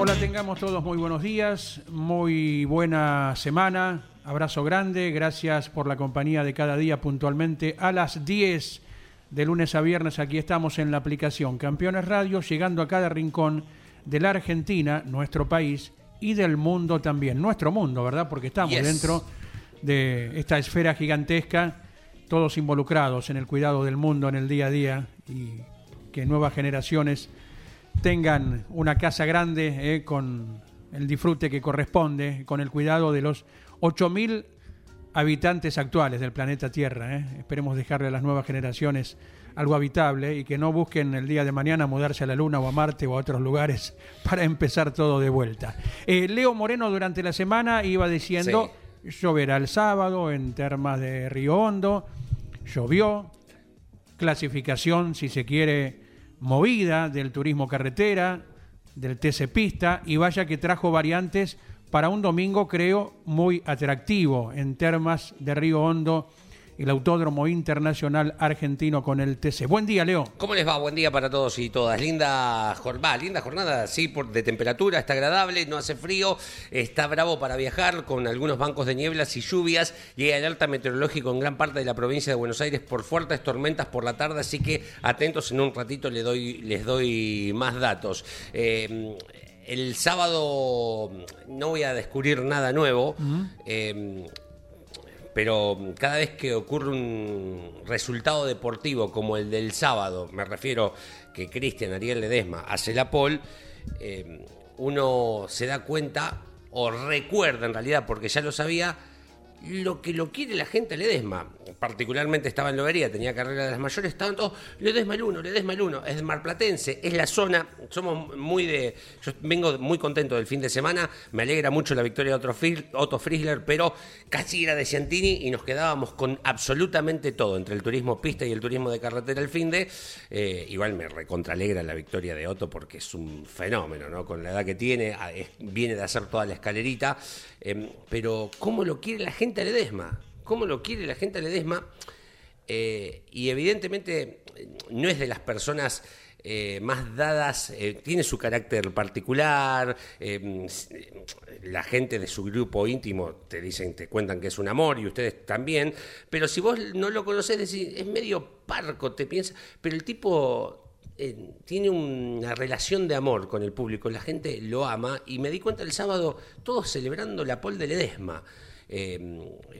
Hola, tengamos todos muy buenos días, muy buena semana, abrazo grande, gracias por la compañía de cada día puntualmente a las 10 de lunes a viernes, aquí estamos en la aplicación Campeones Radio, llegando a cada rincón de la Argentina, nuestro país, y del mundo también, nuestro mundo, ¿verdad? Porque estamos Yes. dentro de esta esfera gigantesca, todos involucrados en el cuidado del mundo en el día a día y que nuevas generaciones tengan una casa grande eh, con el disfrute que corresponde, con el cuidado de los 8.000 habitantes actuales del planeta Tierra. eh. Esperemos dejarle a las nuevas generaciones algo habitable y que no busquen el día de mañana mudarse a la Luna o a Marte o a otros lugares para empezar todo de vuelta. Eh, Leo Moreno durante la semana iba diciendo, lloverá el sábado en termas de Río Hondo, llovió, clasificación, si se quiere, movida del turismo carretera, del TC Pista, y vaya que trajo variantes para un domingo, creo, muy atractivo en termas de Río Hondo, el Autódromo Internacional Argentino con el TC. Buen día, Leo. ¿Cómo les va? Buen día para todos y todas. Linda jornada, linda jornada, sí, por, de temperatura, está agradable, no hace frío, está bravo para viajar con algunos bancos de nieblas y lluvias y hay alerta meteorológico en gran parte de la provincia de Buenos Aires por fuertes tormentas por la tarde, así que atentos, en un ratito les doy, les doy más datos. Eh, el sábado no voy a descubrir nada nuevo. eh, pero cada vez que ocurre un resultado deportivo como el del sábado, me refiero que Cristian Ariel Ledesma hace la pole, eh, uno se da cuenta o recuerda en realidad, porque ya lo sabía, lo que lo quiere la gente Ledesma. Particularmente estaba en Lobería, tenía carrera de las mayores, estaban todos, Ledesma el uno, Ledesma el uno, es de Marplatense, es la zona, somos muy de, yo vengo muy contento del fin de semana, me alegra mucho la victoria de Otto, Otto pero casi era de Ciantini y nos quedábamos con absolutamente todo, entre el turismo pista y el turismo de carretera el fin de, eh, igual me recontralegra la victoria de Otto porque es un fenómeno, ¿no? Con la edad que tiene, a- es- viene de hacer toda la escalerita, eh, pero ¿cómo lo quiere la gente a Ledesma? ¿Cómo lo quiere la gente a Ledesma? Eh, y evidentemente no es de las personas eh, más dadas, eh, tiene su carácter particular, s- la gente de su grupo íntimo te dicen, te cuentan que es un amor y ustedes también, pero si vos no lo conocés, decís, es medio parco, te piensas, pero el tipo tiene una relación de amor con el público, la gente lo ama y me di cuenta el sábado todos celebrando la pole de Ledesma. Eh,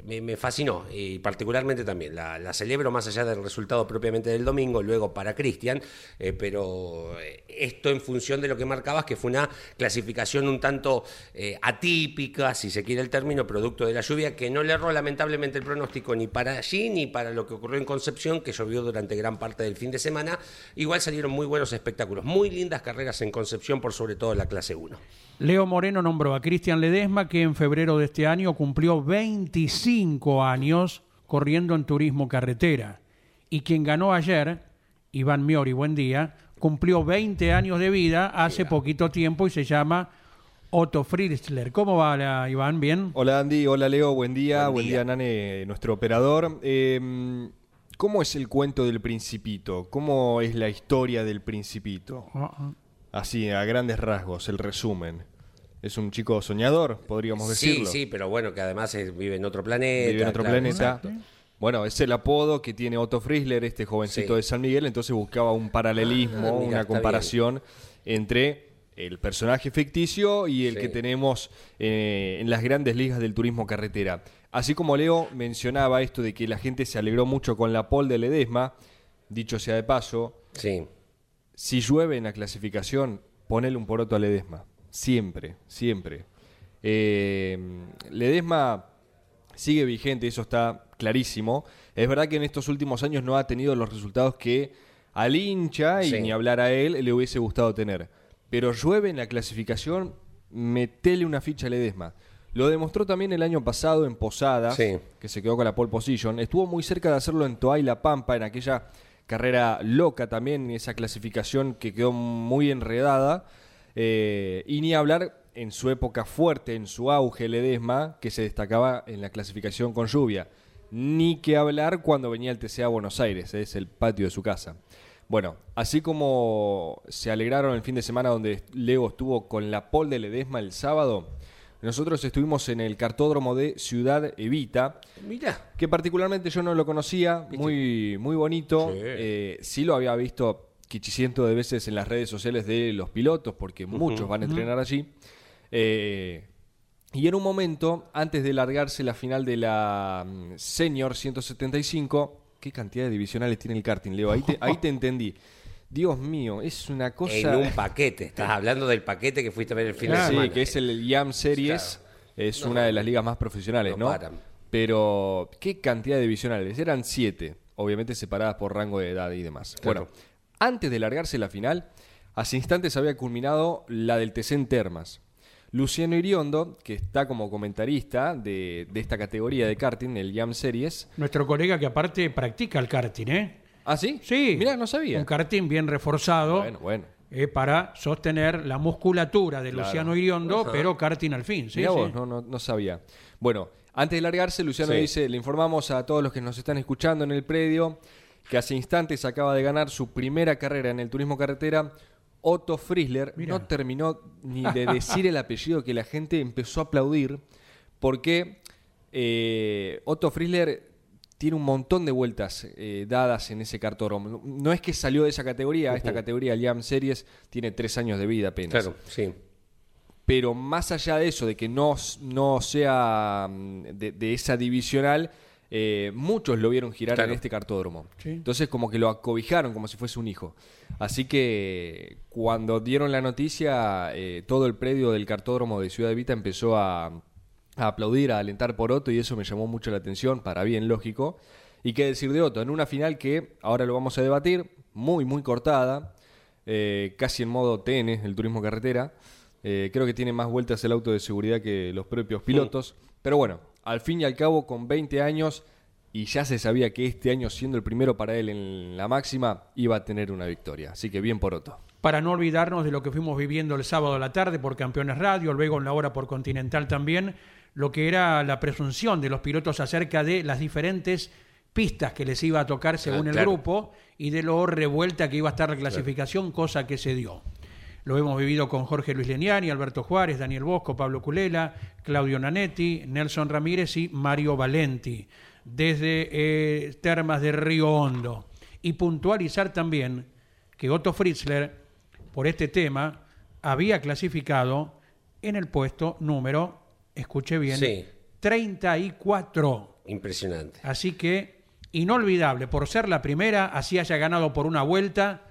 me, fascinó y particularmente también la, celebro más allá del resultado propiamente del domingo, luego para Cristian, eh, pero eh, esto en función de lo que marcabas, que fue una clasificación un tanto atípica, si se quiere el término, producto de la lluvia, que no le erró lamentablemente el pronóstico ni para allí ni para lo que ocurrió en Concepción, que llovió durante gran parte del fin de semana. Igual salieron muy buenos espectáculos, muy lindas carreras en Concepción, por sobre todo la clase 1. Leo Moreno nombró a Cristian Ledesma, que en febrero de este año cumplió 25 años corriendo en turismo carretera. Y quien ganó ayer, Iván Miori, buen día, cumplió 20 años de vida hace poquito tiempo y se llama Otto Fritzler. ¿Cómo va, la- Iván? ¿Bien? Hola Andy, hola Leo, buen día, Buen buen, día. día. Nane, nuestro operador. Eh, ¿Cómo es el cuento del principito? ¿Cómo es la historia del principito? Ah, ah. Así, a grandes rasgos, el resumen. Es un chico soñador, podríamos decirlo. Sí, sí, pero bueno, que además vive en otro planeta. Vive en otro claro, planeta. exacto. Bueno, es el apodo que tiene Otto Friesler, este jovencito Sí. de San Miguel, entonces buscaba un paralelismo, Ah, mira, una comparación entre el personaje ficticio y el Sí. que tenemos eh, en las grandes ligas del turismo carretera. Así como Leo mencionaba esto de que la gente se alegró mucho con la pole de Ledesma, dicho sea de paso, Sí. si llueve en la clasificación, ponele un poroto a Ledesma. Siempre, siempre. Eh, Ledesma sigue vigente, eso está clarísimo. Es verdad que en estos últimos años no ha tenido los resultados que al hincha y Sí. ni hablar a él le hubiese gustado tener. Pero llueve en la clasificación, metele una ficha a Ledesma. Lo demostró también el año pasado en Posada, Sí. que se quedó con la pole position. Estuvo muy cerca de hacerlo en Toay La Pampa, en aquella carrera loca también, esa clasificación que quedó muy enredada. Eh, y ni hablar en su época fuerte, en su auge, Ledesma, que se destacaba en la clasificación con lluvia. Ni que hablar cuando venía el TCA a Buenos Aires, es el patio de su casa. Bueno, así como se alegraron el fin de semana donde Leo estuvo con la pole de Ledesma el sábado, nosotros estuvimos en el cartódromo de Ciudad Evita, Mira. que particularmente yo no lo conocía, muy, muy bonito. Sí. Eh, sí lo había visto quichiciento de veces en las redes sociales de los pilotos, porque muchos van a entrenar allí. Eh, y en un momento, antes de largarse la final de la mm, Senior 175, ¿qué cantidad de divisionales tiene el karting, Leo? Ahí te, ahí te entendí. Dios mío, es una cosa... En un paquete. Estás hablando del paquete que fuiste a ver el fin de Sí, que es el YAM Series, es una de las ligas más profesionales, no ¿no? paran. Pero, ¿qué cantidad de divisionales? Eran siete, obviamente separadas por rango de edad y demás. Claro. Bueno, antes de largarse la final, hace instantes había culminado la del TC Termas. Luciano Iriondo, que está como comentarista de, de esta categoría de karting, el YAM Series. Nuestro colega que aparte practica el karting, ¿eh? ¿Ah, sí? Sí. Mirá, no sabía. Un karting bien reforzado Bueno, bueno. eh, para sostener la musculatura de Claro. Luciano Iriondo, pero karting al fin. ¿sí? Mirá sí. vos, no, no, no sabía. Bueno, antes de largarse, Luciano Sí. dice, le informamos a todos los que nos están escuchando en el predio que hace instantes acaba de ganar su primera carrera en el turismo carretera. Otto Friesler Mirá. no terminó ni de decir el apellido que la gente empezó a aplaudir porque eh, Otto Friesler tiene un montón de vueltas eh, dadas en ese cartódromo. No- No es que salió de esa categoría, esta categoría, el Jam Series, tiene tres años de vida apenas Claro, sí. pero más allá de eso, de que no, no sea mm, de, de esa divisional, eh, muchos lo vieron girar Claro. en este cartódromo. Sí. Entonces como que lo acobijaron como si fuese un hijo. Así que cuando dieron la noticia, eh, todo el predio del cartódromo de Ciudad Evita empezó a, a aplaudir, a alentar por Otto y eso me llamó mucho la atención, para bien lógico. Y qué decir de Otto, en una final que ahora lo vamos a debatir, muy, muy cortada, eh, casi en modo TN, el turismo carretera. Eh, creo que tiene más vueltas el auto de seguridad que los propios pilotos. Pero bueno, al fin y al cabo, con 20 años, y ya se sabía que este año, siendo el primero para él en la máxima, iba a tener una victoria. Así que bien por Otto. Para no olvidarnos de lo que fuimos viviendo el sábado a la tarde por Campeones Radio, luego en la hora por Continental también, lo que era la presunción de los pilotos acerca de las diferentes pistas que les iba a tocar según Ah, el grupo y de lo revuelta que iba a estar la clasificación, cosa que se dio. Lo hemos vivido con Jorge Luis Leniani, Alberto Juárez, Daniel Bosco, Pablo Culela, Claudio Nanetti, Nelson Ramírez y Mario Valenti, desde eh, Termas de Río Hondo. Y puntualizar también que Otto Fritzler, por este tema, había clasificado en el puesto número, escuche bien, Sí. 34. Impresionante. Así que, inolvidable, por ser la primera, así haya ganado por una vuelta,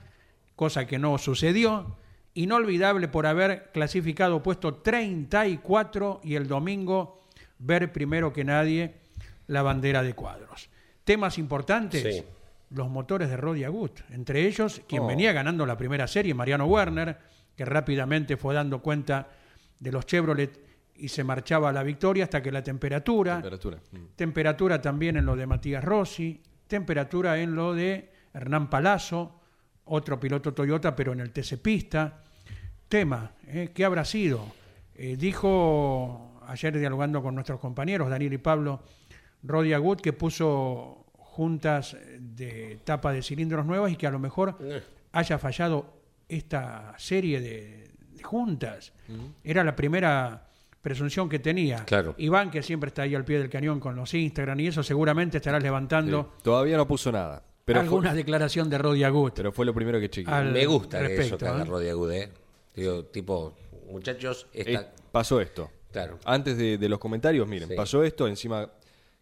cosa que no sucedió. Inolvidable por haber clasificado puesto 34 y el domingo ver primero que nadie la bandera de cuadros. Temas importantes, Sí. los motores de Rodi Agut, entre ellos quien Oh. venía ganando la primera serie, Mariano Werner, que rápidamente fue dando cuenta de los Chevrolet y se marchaba a la victoria hasta que la temperatura, Temperatura. Mm. Temperatura también en lo de Matías Rossi, temperatura en lo de Hernán Palazzo, otro piloto Toyota, pero en el TC Pista. Tema, ¿eh? ¿qué habrá sido? Eh, dijo ayer dialogando con nuestros compañeros, Daniel y Pablo, Rodi Agut, que puso juntas de tapa de cilindros nuevas y que a lo mejor Eh. haya fallado esta serie de, de juntas. Era la primera presunción que tenía. Claro. Iván, que siempre está ahí al pie del cañón con los Instagram y eso, seguramente estarás levantando Sí. Todavía no puso nada. Pero alguna fue, declaración de Rodi Agut. pero fue lo primero que chequeé. Me gusta que respecto, eso que haga ¿eh? Rodi Agudé. Digo, tipo, muchachos, Eh, esta... pasó esto. Claro. Antes de, de los comentarios, miren, Sí. pasó esto, encima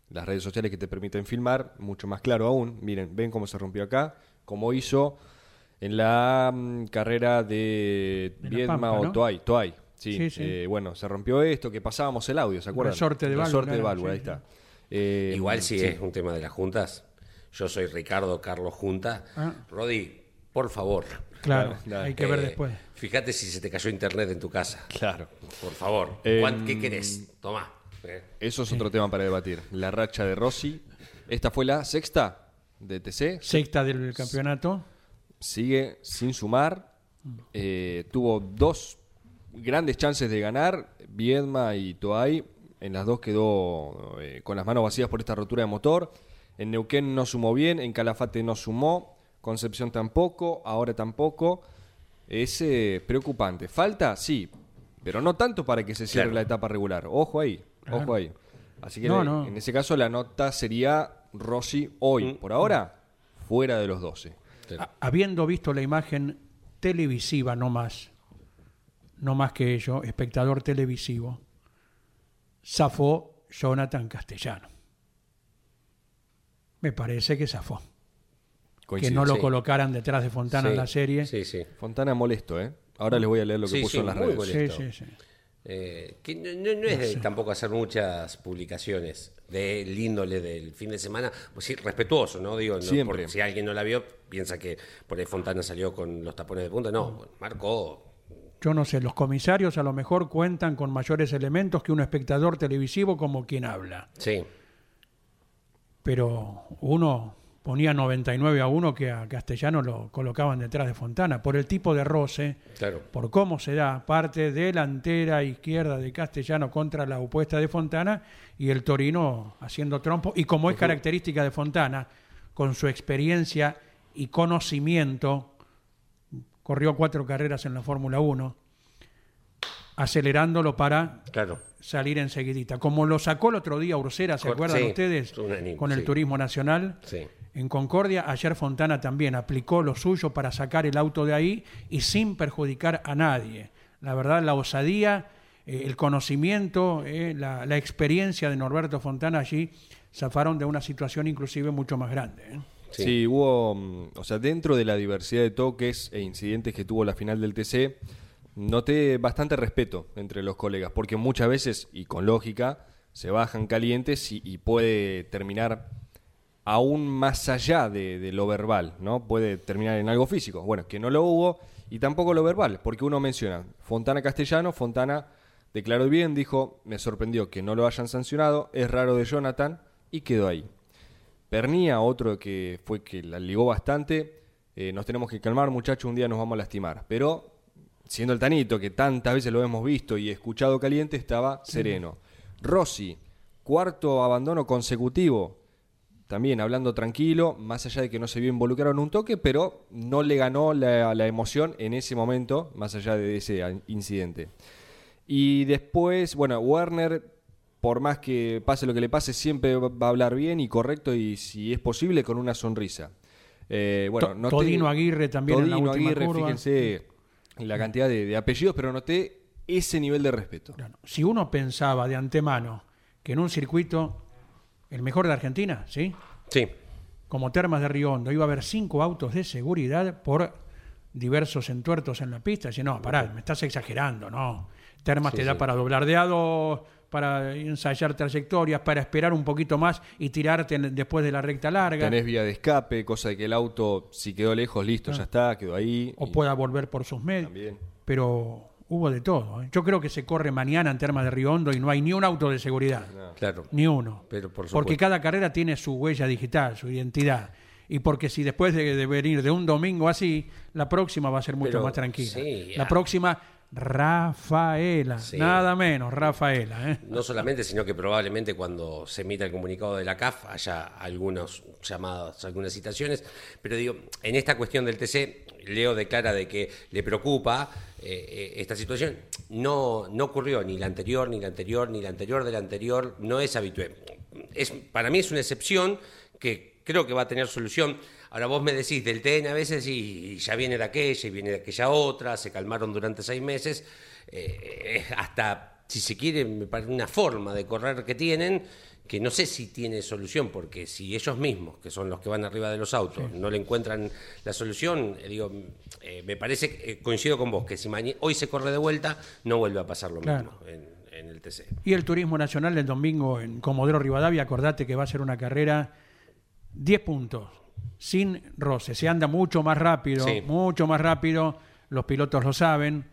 las redes sociales que te permiten filmar, mucho más claro aún. Miren, ven cómo se rompió acá, como hizo en la mm, carrera de, De La Viedma Pampa, o ¿no? Toay. Toay. Sí, Sí, sí. eh, bueno, se rompió esto, que pasábamos el audio, ¿se acuerdan? Resorte de válvula, Resorte de válvula, ahí sí. está. Eh, Igual si sí. es un tema de las juntas. Yo soy Ricardo Carlos Junta. Ah. Rodi, por favor. Claro, hay que ver eh, después. Fíjate si se te cayó internet en tu casa. Claro. Por favor. ¿Cuán- ¿Qué querés? Tomá. Eh, Eso es otro tema para debatir. La racha de Rossi. Esta fue la sexta de TC. Sexta del campeonato. sigue sin sumar. Eh, tuvo dos grandes chances de ganar, Viedma y Toay. En las dos quedó eh, con las manos vacías por esta rotura de motor. En Neuquén no sumó bien, en Calafate no sumó, Concepción tampoco, ahora tampoco. Es eh, preocupante. ¿Falta? Sí, pero no tanto para que se cierre Claro. la etapa regular. Ojo ahí, Claro. ojo ahí. Así que No, en- no. en ese caso la nota sería Rossi hoy. Mm. Por ahora, fuera de los 12. Ha- habiendo visto la imagen televisiva, no más, no más que ello, espectador televisivo, zafó Jonathan Castellano. Me parece que zafó. Que no lo sí. colocaran detrás de Fontana en la serie. Sí, sí. Fontana molesto, ¿eh? Ahora les voy a leer lo que Sí, puso sí, en las redes. molesto. Sí, sí, sí. Eh, que no, no- no es de tampoco hacer muchas publicaciones del índole del fin de semana, pues sí, respetuoso, ¿no? Digo, no Siempre. por- si alguien no la vio, piensa que por ahí Fontana salió con los tapones de punta. No, marcó. Yo no sé, los comisarios a lo mejor cuentan con mayores elementos que un espectador televisivo como quien habla. Sí, pero uno ponía 99 a 1 que a Castellano lo colocaban detrás de Fontana, por el tipo de roce, claro. por cómo se da parte delantera izquierda de Castellano contra la opuesta de Fontana y el Torino haciendo trompo. Y como es característica de Fontana, con su experiencia y conocimiento, corrió cuatro carreras en la Fórmula 1, acelerándolo para Claro. salir enseguidita. Como lo sacó el otro día Ursera, ¿se acuerdan sí, ustedes? Con el sí. turismo nacional. Sí. En Concordia, ayer Fontana también aplicó lo suyo para sacar el auto de ahí y sin perjudicar a nadie. La verdad, la osadía, eh, el conocimiento, eh, la, la experiencia de Norberto Fontana allí zafaron de una situación inclusive mucho más grande. ¿eh? Sí. Sí. hubo, mm, o sea, dentro de la diversidad de toques e incidentes que tuvo la final del TC, noté bastante respeto entre los colegas, porque muchas veces, y con lógica, se bajan calientes y, y puede terminar aún más allá de, de lo verbal, ¿no? Puede terminar en algo físico. Bueno, que no lo hubo y tampoco lo verbal, porque uno menciona Fontana Castellano, Fontana declaró bien, dijo, me sorprendió que no lo hayan sancionado, es raro de Jonathan, y quedó ahí. Pernía, otro que fue que la ligó bastante, eh, nos tenemos que calmar muchachos, un día nos vamos a lastimar, pero siendo el Tanito, que tantas veces lo hemos visto y escuchado caliente, estaba sereno. Rossi, cuarto abandono consecutivo, también hablando tranquilo, más allá de que no se vio involucrado en un toque, pero no le ganó la, la emoción en ese momento, más allá de ese incidente. Y después, bueno, Werner, por más que pase lo que le pase, siempre va a hablar bien y correcto y si es posible con una sonrisa. Eh, bueno, noté- Todino Aguirre también en la Todino última Aguirre, curva. fíjense la cantidad de, de apellidos, pero noté ese nivel de respeto. Claro. Si uno pensaba de antemano que en un circuito, el mejor de Argentina, ¿sí? Sí. como Termas de Río Hondo, iba a haber cinco autos de seguridad por diversos entuertos en la pista. Dice, no, pará, me estás exagerando, no. Termas Sí, te da sí. para doblar de a dos, para ensayar trayectorias, para esperar un poquito más y tirarte en- después de la recta larga, Tenés vía de escape, cosa de que el auto, si quedó lejos, listo, ya está, quedó ahí. o y pueda volver por sus medios. También. Pero hubo de todo. ¿eh? Yo creo que se corre mañana en Termas de Río Hondo y no hay ni un auto de seguridad. Claro. Ni uno. Pero por porque supuesto. cada carrera tiene su huella digital, su identidad. Y porque si después de, de venir de un domingo así, la próxima va a ser mucho Pero, más tranquila. sí, la ah. próxima, Rafaela. Sí. Nada menos, Rafaela. ¿eh? No solamente, sino que probablemente cuando se emita el comunicado de la CAF haya algunos llamados, algunas citaciones. Pero digo, en esta cuestión del TC, Leo declara de que le preocupa eh, eh, esta situación. No, no ocurrió ni la anterior, ni la anterior, ni la anterior de la anterior. No es habitual. Es, para mí es una excepción que creo que va a tener solución. Ahora vos me decís del TN a veces y, ya viene de aquella y viene de aquella otra, se calmaron durante seis meses, eh, hasta, si se quiere, me parece una forma de correr que tienen que no sé si tiene solución, porque si ellos mismos, que son los que van arriba de los autos, no le encuentran la solución, eh, digo, eh, me parece, eh, coincido con vos, que si hoy se corre de vuelta, no vuelve a pasar lo mismo en, el TC. Y el turismo nacional del domingo en Comodoro Rivadavia, acordate que va a ser una carrera 10 puntos, sin roce, se anda mucho más rápido, mucho más rápido, los pilotos lo saben,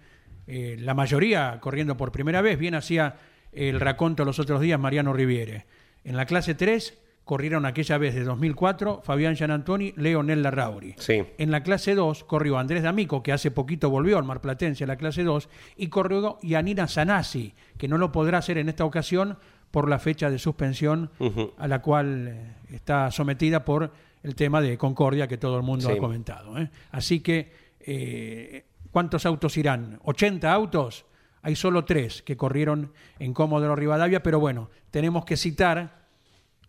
la mayoría corriendo por primera vez, bien hacía el raconto los otros días Mariano Riviere en la clase 3 corrieron aquella vez de 2004 Fabián Gianantoni, Leonel Larrauri. Sí. En la clase 2 corrió Andrés D'Amico, que hace poquito volvió al Marplatense a la clase 2, y corrió Yanina Sanasi, que no lo podrá hacer en esta ocasión por la fecha de suspensión a la cual eh, está sometida por el tema de Concordia que todo el mundo ha comentado. ¿eh? Así que, eh, ¿cuántos autos irán? ¿80 autos? Hay solo tres que corrieron en Comodoro Rivadavia, pero bueno, tenemos que citar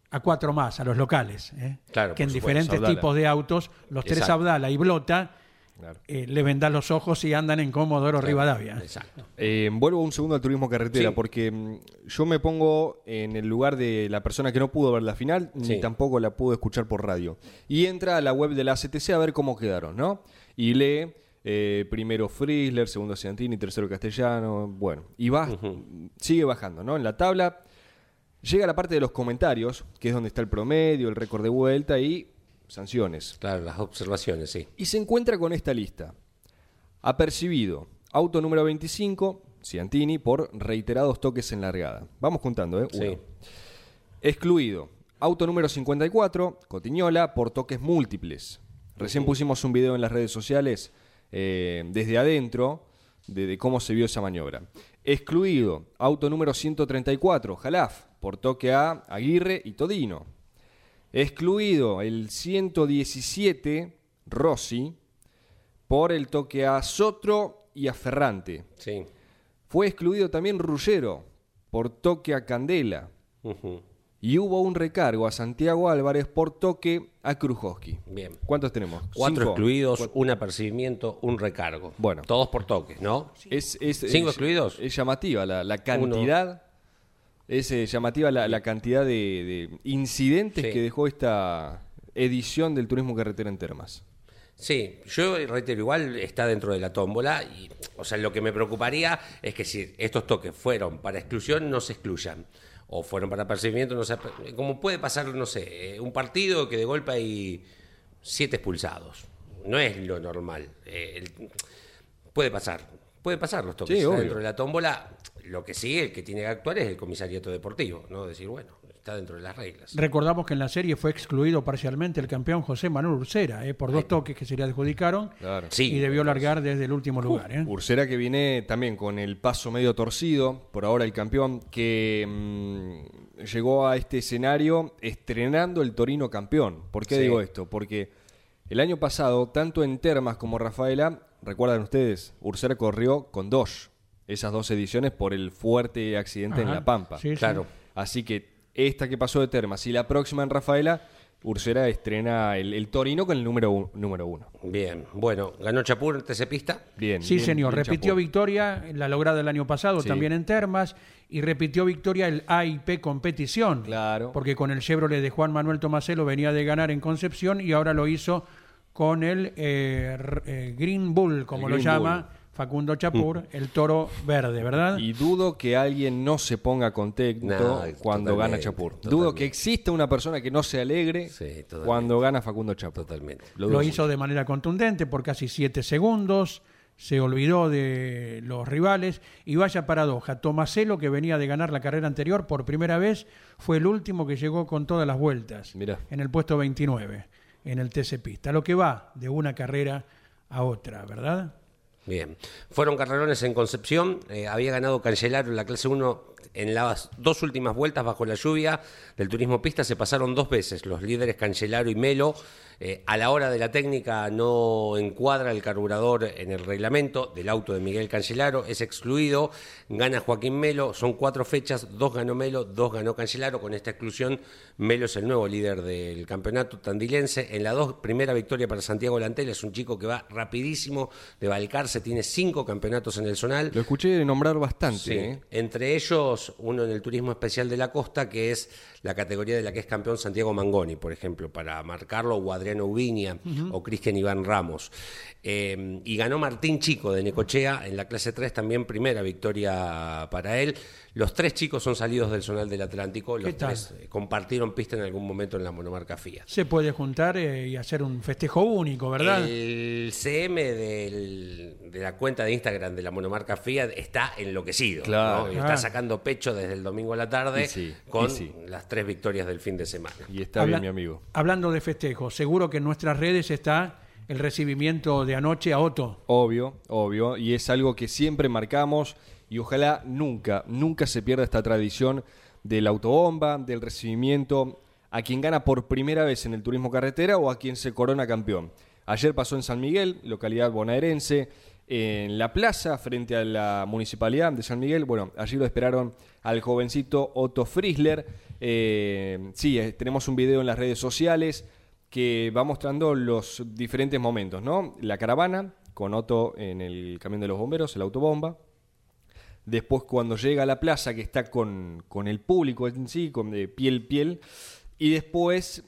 a cuatro más, a los locales, ¿eh? que en diferentes tipos de autos, los tres Abdala y Blota, eh, le vendan los ojos y andan en Comodoro Rivadavia. Exacto. Eh, vuelvo un segundo al turismo carretera, porque mm, yo me pongo en el lugar de la persona que no pudo ver la final, ni tampoco la pudo escuchar por radio. Y entra a la web de la CTC a ver cómo quedaron, ¿no? Y lee eh, primero Frizzler, segundo Ciantini, tercero Castellano, bueno, y va, sigue bajando, ¿no? En la tabla llega la parte de los comentarios, que es donde está el promedio, el récord de vuelta y sanciones. Claro, las observaciones, sí. Y se encuentra con esta lista. Apercibido, auto número 25, Ciantini, por reiterados toques en largada. Vamos contando, ¿eh? Sí. Excluido, auto número 54, Cotiñola, por toques múltiples. Recién pusimos un video en las redes sociales eh, desde adentro de, cómo se vio esa maniobra. Excluido, auto número 134, Jalaf, por toque a Aguirre y Todino. Excluido el 117, Rossi, por el toque a Sotro y a Ferrante. Sí. Fue excluido también Rullero, por toque a Candela y hubo un recargo a Santiago Álvarez por toque a Krujowski. Bien. ¿Cuántos tenemos? Cuatro excluidos, un apercibimiento, un recargo. Bueno. Todos por toques, ¿no? Es, ¿Cinco excluidos? Es llamativa la, cantidad. Es eh, llamativa la, cantidad de, incidentes que dejó esta edición del turismo carretera en Termas. Sí, yo reitero, igual está dentro de la tómbola. Y, o sea, lo que me preocuparía es que si estos toques fueron para exclusión, no se excluyan o fueron para percibimiento, no sé, como puede pasar, no sé, un partido que de golpe hay siete expulsados. No es lo normal. Eh, puede pasar, puede pasar los toques dentro de la tómbola. Lo que sí, el que tiene que actuar es el comisariato deportivo, ¿no? Decir, bueno, está dentro de las reglas. Recordamos que en la serie fue excluido parcialmente el campeón José Manuel Ursera, ¿eh? por dos toques que se le adjudicaron y debió largar desde el último lugar. ¿eh? Ursera que viene también con el paso medio torcido, por ahora el campeón que mm, llegó a este escenario estrenando el Torino campeón. ¿Por qué digo esto? Porque el año pasado, tanto en Termas como Rafaela, recuerdan ustedes, Ursera corrió con dos, esas dos ediciones por el fuerte accidente en La Pampa. claro. Así que esta que pasó de Termas y la próxima en Rafaela, Ursera estrena el, Torino con el número, número uno. Bien, bueno, ganó Chapur en TC Pista. Bien. Sí, señor, repitió victoria, la lograda el año pasado también en Termas, y repitió victoria el AIP Competición. Claro. Porque con el Chevrolet de Juan Manuel Tomaselo venía de ganar en Concepción y ahora lo hizo con el eh, eh, Green Bull, como lo llama. Facundo Chapur, mm. el toro verde, ¿verdad? Y dudo que alguien no se ponga contento cuando gana Chapur. Dudo que exista una persona que no se alegre cuando gana Facundo Chapur. Totalmente. Lo, hizo de manera contundente por casi siete segundos, se olvidó de los rivales y vaya paradoja. Tomaselo, que venía de ganar la carrera anterior por primera vez, fue el último que llegó con todas las vueltas en el puesto 29 en el TC Pista. Lo que va de una carrera a otra, ¿verdad? Bien. Fueron carrerones en Concepción. Eh, había ganado Cancelaro en la clase 1 En las dos últimas vueltas bajo la lluvia del turismo pista se pasaron dos veces los líderes Cancelaro y Melo. Eh, a la hora de la técnica no encuadra el carburador en el reglamento del auto de Miguel Cancelaro, es excluido, gana Joaquín Melo, son cuatro fechas, dos ganó Melo, dos ganó Cancelaro, con esta exclusión Melo es el nuevo líder del campeonato tandilense. En la dos, primera victoria para Santiago Lantel, es un chico que va rapidísimo de Balcarce, tiene cinco campeonatos en el zonal. Lo escuché nombrar bastante. Sí, ¿eh? entre ellos uno en el turismo especial de la costa, que es la categoría de la que es campeón Santiago Mangoni, por ejemplo, para marcarlo, o Adriano Ubiña, o Cristian Iván Ramos. Eh, y ganó Martín Chico de Necochea en la clase 3, también primera victoria para él. Los tres chicos son salidos del zonal del Atlántico, los ¿Qué tal? tres eh, compartieron pista en algún momento en la monomarca Fiat. Se puede juntar eh, y hacer un festejo único, ¿verdad? El CM del- de la cuenta de Instagram de la monomarca Fiat está enloquecido. Claro. ¿no? Y Claro. Está sacando pecho desde el domingo a la tarde sí, con sí. las tres victorias del fin de semana. Y está Habla- bien, mi amigo. Hablando de festejo, seguro que en nuestras redes está el recibimiento de anoche a Otto. Obvio, obvio. Y es algo que siempre marcamos y ojalá nunca, nunca se pierda esta tradición del autobomba, del recibimiento a quien gana por primera vez en el turismo carretera o a quien se corona campeón. Ayer pasó en San Miguel, localidad bonaerense, en la plaza frente a la municipalidad de San Miguel. Bueno, allí lo esperaron al jovencito Otto Friesler. Eh, sí, eh, tenemos un video en las redes sociales que va mostrando los diferentes momentos, ¿no? La caravana con Otto en el camión de los bomberos, el autobomba. Después cuando llega a la plaza que está con, con el público en sí, con de piel piel. Y después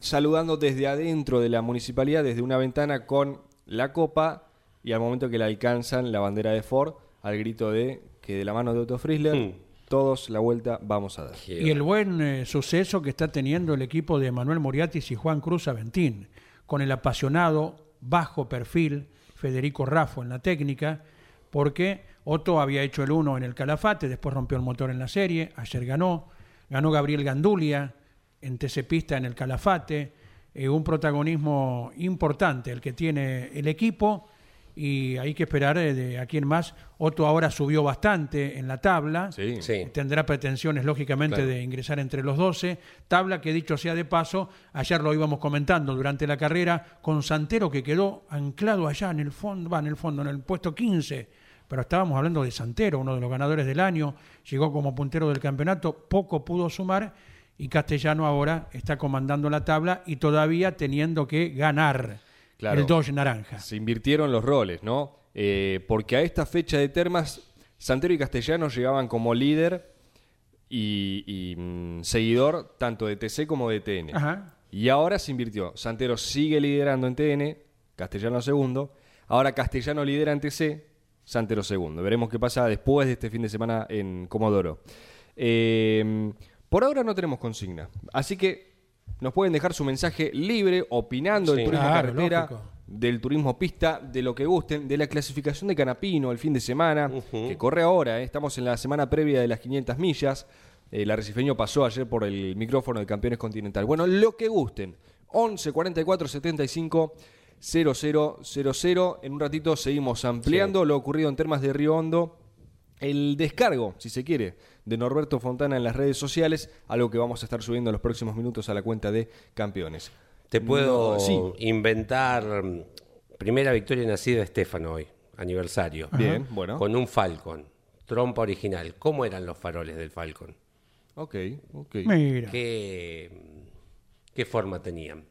saludando desde adentro de la municipalidad, desde una ventana con la copa y al momento que la alcanzan la bandera de Ford, al grito de que de la mano de Otto Friesler, Mm. todos la vuelta vamos a dar. Y el buen eh, suceso que está teniendo el equipo de Manuel Moriatis y Juan Cruz Aventín, con el apasionado, bajo perfil Federico Raffo en la técnica, porque Otto había hecho el 1 en el Calafate, después rompió el motor en la serie, ayer ganó, ganó Gabriel Gandulia en TC Pista en el Calafate, eh, un protagonismo importante el que tiene el equipo y hay que esperar eh, de a quién más. Otto ahora subió bastante en la tabla. Sí. Sí. Tendrá pretensiones, lógicamente, Claro. de ingresar entre los 12. Tabla que, dicho sea de paso, ayer lo íbamos comentando durante la carrera, con Santero que quedó anclado allá en el fondo, va en el fondo, en el puesto 15. Pero estábamos hablando de Santero, uno de los ganadores del año, llegó como puntero del campeonato, poco pudo sumar y Castellano ahora está comandando la tabla y todavía teniendo que ganar Claro. el Dodge naranja. Se invirtieron los roles, ¿no? Eh, porque a esta fecha de termas, Santero y Castellano llegaban como líder y, y, mm, seguidor tanto de TC como de TN. Ajá. Y ahora se invirtió. Santero sigue liderando en TN, Castellano segundo. Ahora Castellano lidera en TC, Santero segundo. Veremos qué pasa después de este fin de semana en Comodoro. Eh, por ahora no tenemos consigna. Así que nos pueden dejar su mensaje libre, opinando del Sí. turismo Claro, carretera, lógico. del turismo pista, de lo que gusten, de la clasificación de Canapino el fin de semana, que corre ahora. ¿eh? Estamos en la semana previa de las 500 millas. El arrecifeño pasó ayer por el micrófono de Campeones Continental. Bueno, lo que gusten. 11 44 75 0000. En un ratito seguimos ampliando lo ocurrido en Termas de Río Hondo. El descargo, si se quiere, de Norberto Fontana en las redes sociales, algo que vamos a estar subiendo en los próximos minutos a la cuenta de Campeones. Te puedo No, sí. inventar mm, primera victoria nacida de Estefano hoy, aniversario. Bien, bueno. Con un Falcon, trompa original. ¿Cómo eran los faroles del Falcon? Ok, ok. Mira. ¿Qué, qué forma tenían?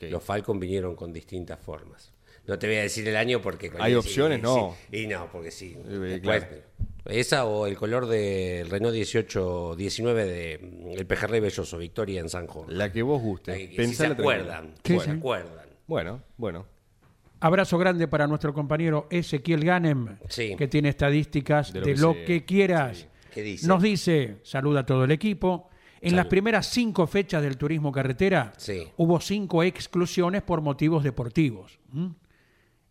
Los Falcon vinieron con distintas formas. No te voy a decir el año porque... ¿Hay sí, opciones? sí. No. Y no, porque sí. Eh, Después, claro. Esa o el color del Renault 18, 19 de mm, el Pejerrey Belloso, Victoria en San Juan. La que vos guste. Eh, si se acuerdan. Sí, se sí. acuerdan. Bueno, bueno. Abrazo grande para nuestro compañero Ezequiel Ganem, Sí. que tiene estadísticas De de lo lo, que que, quieras. Sí. ¿Qué dice? Nos dice, saluda a todo el equipo. En las primeras cinco fechas del turismo carretera Sí. hubo cinco exclusiones por motivos deportivos. ¿m?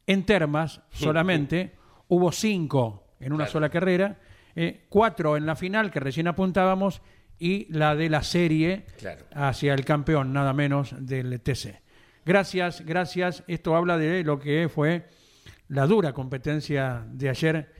En Termas solamente hubo cinco en una Claro. sola carrera, eh, cuatro en la final que recién apuntábamos y la de la serie Claro. hacia el campeón, nada menos del TC. Gracias, gracias. Esto habla de lo que fue la dura competencia de ayer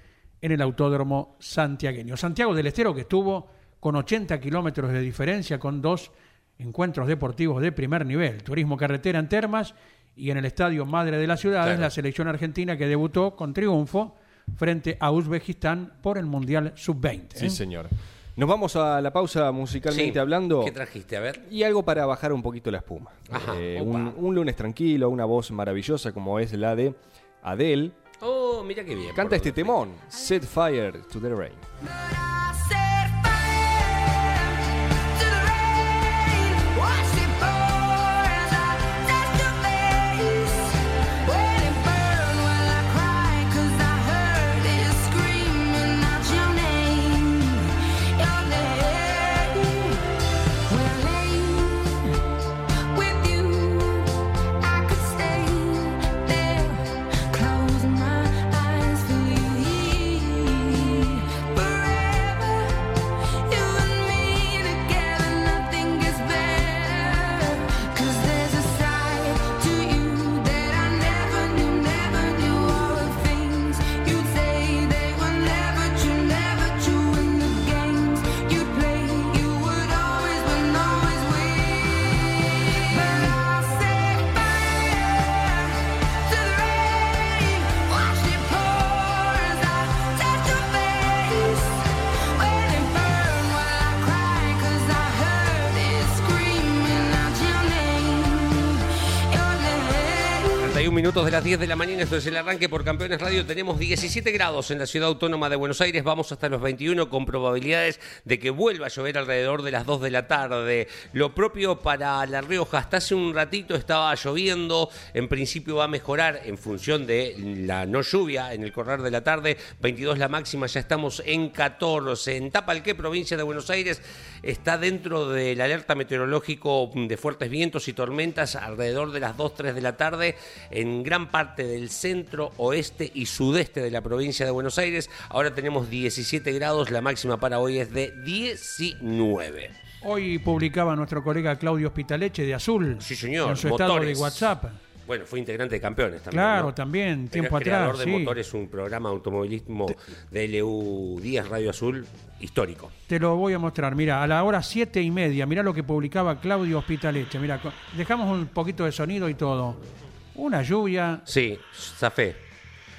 en el Autódromo Santiagueño. Santiago del Estero que estuvo con 80 kilómetros de diferencia con dos encuentros deportivos de primer nivel. Turismo carretera en Termas y en el Estadio Madre de la Ciudad Claro. la selección argentina que debutó con triunfo frente a Uzbekistán por el Mundial Sub-20. Sí, ¿eh? señor. Nos vamos a la pausa musicalmente Sí. hablando. ¿Qué trajiste? A ver. Y algo para bajar un poquito la espuma. Ajá, Eh, un, un lunes tranquilo, una voz maravillosa como es la de Adele. Oh, mira qué bien. Canta este temón, Set Fire to the Rain. 41 minutos de las 10 de la mañana, esto es el arranque por Campeones Radio. Tenemos 17 grados en la ciudad autónoma de Buenos Aires, vamos hasta los 21 con probabilidades de que vuelva a llover alrededor de las 2 de la tarde. Lo propio para La Rioja, hasta hace un ratito estaba lloviendo, en principio va a mejorar en función de la no lluvia en el correr de la tarde, 22 la máxima, ya estamos en 14. En Tapalqué, provincia de Buenos Aires, está dentro del alerta meteorológico de fuertes vientos y tormentas alrededor de las 2, 3 de la tarde en gran parte del centro, oeste y sudeste de la provincia de Buenos Aires. Ahora tenemos 17 grados, la máxima para hoy es de 19. Hoy publicaba nuestro colega Claudio Hospitaleche de Azul Sí, señor. en su estado de Motores. WhatsApp. Bueno, fue integrante de campeones también. Claro, ¿no? también, Era tiempo creador atrás, de sí. Motores, un programa de automovilismo de LU 10 Radio Azul histórico. Te lo voy a mostrar. Mira, a la hora siete y media, mira lo que publicaba Claudio Hospitaleche. Mira, dejamos un poquito de sonido y todo. Una lluvia Sí, Zafé.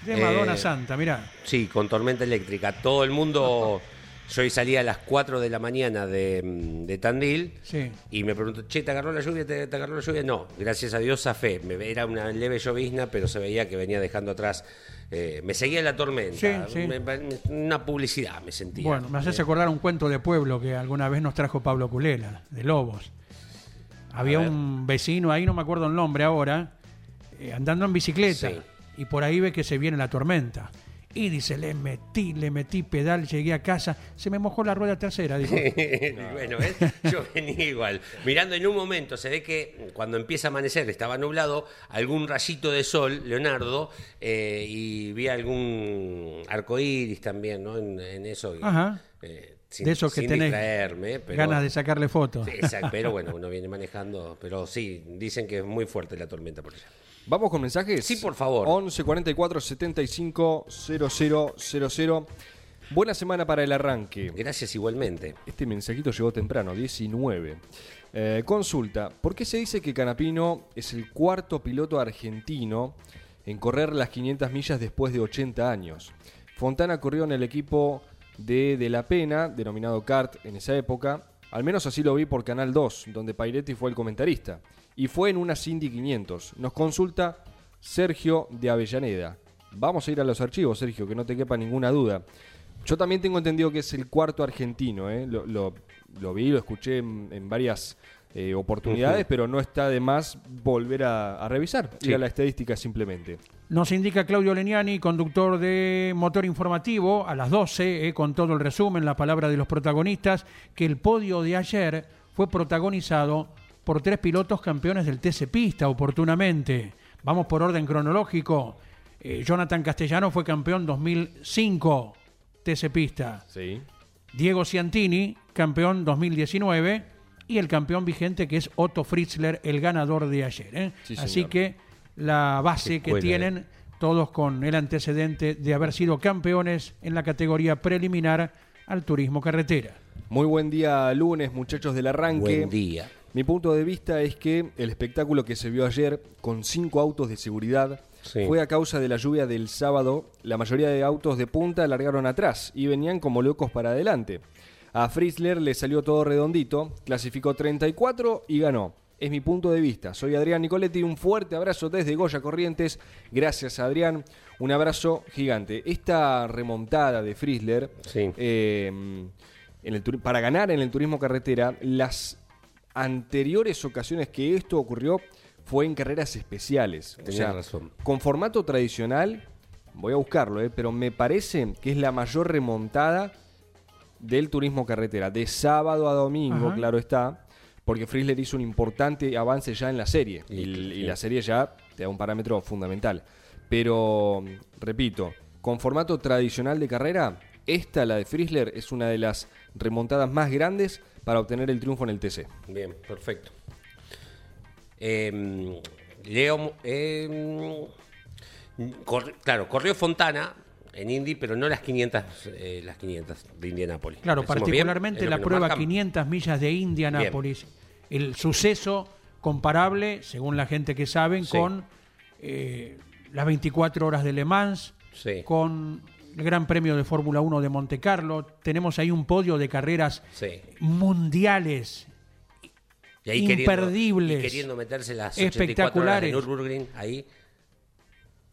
de Madonna Eh, Santa, mira. Sí, con tormenta eléctrica. Todo el mundo. Yo hoy salí a las 4 de la mañana de, mm, de Tandil Sí. y me preguntó, che, ¿te agarró la lluvia? ¿Te, te agarró la lluvia? No, gracias a Dios zafé. Era una leve llovizna, pero se veía que venía dejando atrás. eh, me seguía la tormenta. Sí, sí. Me- me- una publicidad me sentía. Bueno, me haces acordar un cuento de pueblo que alguna vez nos trajo Pablo Culela, de Lobos. Había un vecino, ahí no me acuerdo el nombre ahora, eh, andando en bicicleta. Sí. Y por ahí ve que se viene la tormenta. Y dice, le metí, le metí pedal, llegué a casa, se me mojó la rueda trasera. Dijo, bueno, ¿ves? yo venía igual. Mirando en un momento, se ve que cuando empieza a amanecer, estaba nublado, algún rayito de sol, Leonardo, eh, y vi algún arco iris también, ¿no? En, en eso. Ajá. eh, sin, de esos que tenés pero- ganas de sacarle fotos. Sí, exacto, pero bueno, uno viene manejando. Pero sí, dicen que es muy fuerte la tormenta por allá. ¿Vamos con mensajes? Sí, por favor. 11 44 75 0000. Buena semana para el arranque. Gracias igualmente. Este mensajito llegó temprano, 19. Eh, consulta, ¿por qué se dice que Canapino es el cuarto piloto argentino en correr las 500 millas después de 80 años? Fontana corrió en el equipo de De La Pena, denominado CART en esa época, al menos así lo vi por Canal 2, donde Pairetti fue el comentarista, y fue en una Cindy 500. Nos consulta Sergio de Avellaneda. Vamos a ir a los archivos, Sergio, que no te quepa ninguna duda. Yo también tengo entendido que es el cuarto argentino, ¿eh? lo, lo- lo vi, lo escuché en, en varias eh, oportunidades, pero no está de más volver a, a revisar, Sí. ir a la estadística simplemente. Nos indica Claudio Leniani, conductor de Motor Informativo, a las 12, eh, con todo el resumen, la palabra de los protagonistas, que el podio de ayer fue protagonizado por tres pilotos campeones del TC Pista, oportunamente. Vamos por orden cronológico. Eh, Jonathan Castellano fue campeón 2005, TC Pista. Sí. Diego Ciantini, campeón 2019, y el campeón vigente que es Otto Fritzler, el ganador de ayer. ¿eh? Sí, Así que la base Qué que tienen todos con el antecedente de haber sido campeones en la categoría preliminar al turismo carretera. Muy buen día lunes, muchachos del arranque. Buen día. Mi punto de vista es que el espectáculo que se vio ayer con cinco autos de seguridad Sí. fue a causa de la lluvia del sábado. La mayoría de autos de punta largaron atrás y venían como locos para adelante. A Frizzler le salió todo redondito, clasificó 34 y ganó. Es mi punto de vista. Soy Adrián Nicoletti. Un fuerte abrazo desde Goya Corrientes. Gracias, Adrián. Un abrazo gigante. Esta remontada de Frizzler Sí. eh, para ganar en el turismo carretera, las anteriores ocasiones que esto ocurrió fue en carreras especiales. O Tenés sea, razón. con formato tradicional, voy a buscarlo, eh, pero me parece que es la mayor remontada del turismo carretera, de sábado a domingo, Ajá. claro está, porque Frizzler hizo un importante avance ya en la serie, y, Y- la serie ya te da un parámetro fundamental. Pero, repito, con formato tradicional de carrera, esta, la de Frizzler, es una de las remontadas más grandes para obtener el triunfo en el TC. Bien, perfecto. Eh, Leo, eh, cor- claro, corrió Fontana en Indy, pero no las 500, eh, las 500 de Indianápolis. Claro, particularmente ¿Es lo la prueba marcan? 500 millas de Indianápolis. El suceso comparable, según la gente que saben, Sí. con eh, las 24 horas de Le Mans, Sí. con el Gran Premio de Fórmula 1 de Monte Carlo. Tenemos ahí un podio de carreras Sí. mundiales Y ahí queriendo- imperdibles, y queriendo meterse las espectaculares. 84 horas de Nürburgring, ahí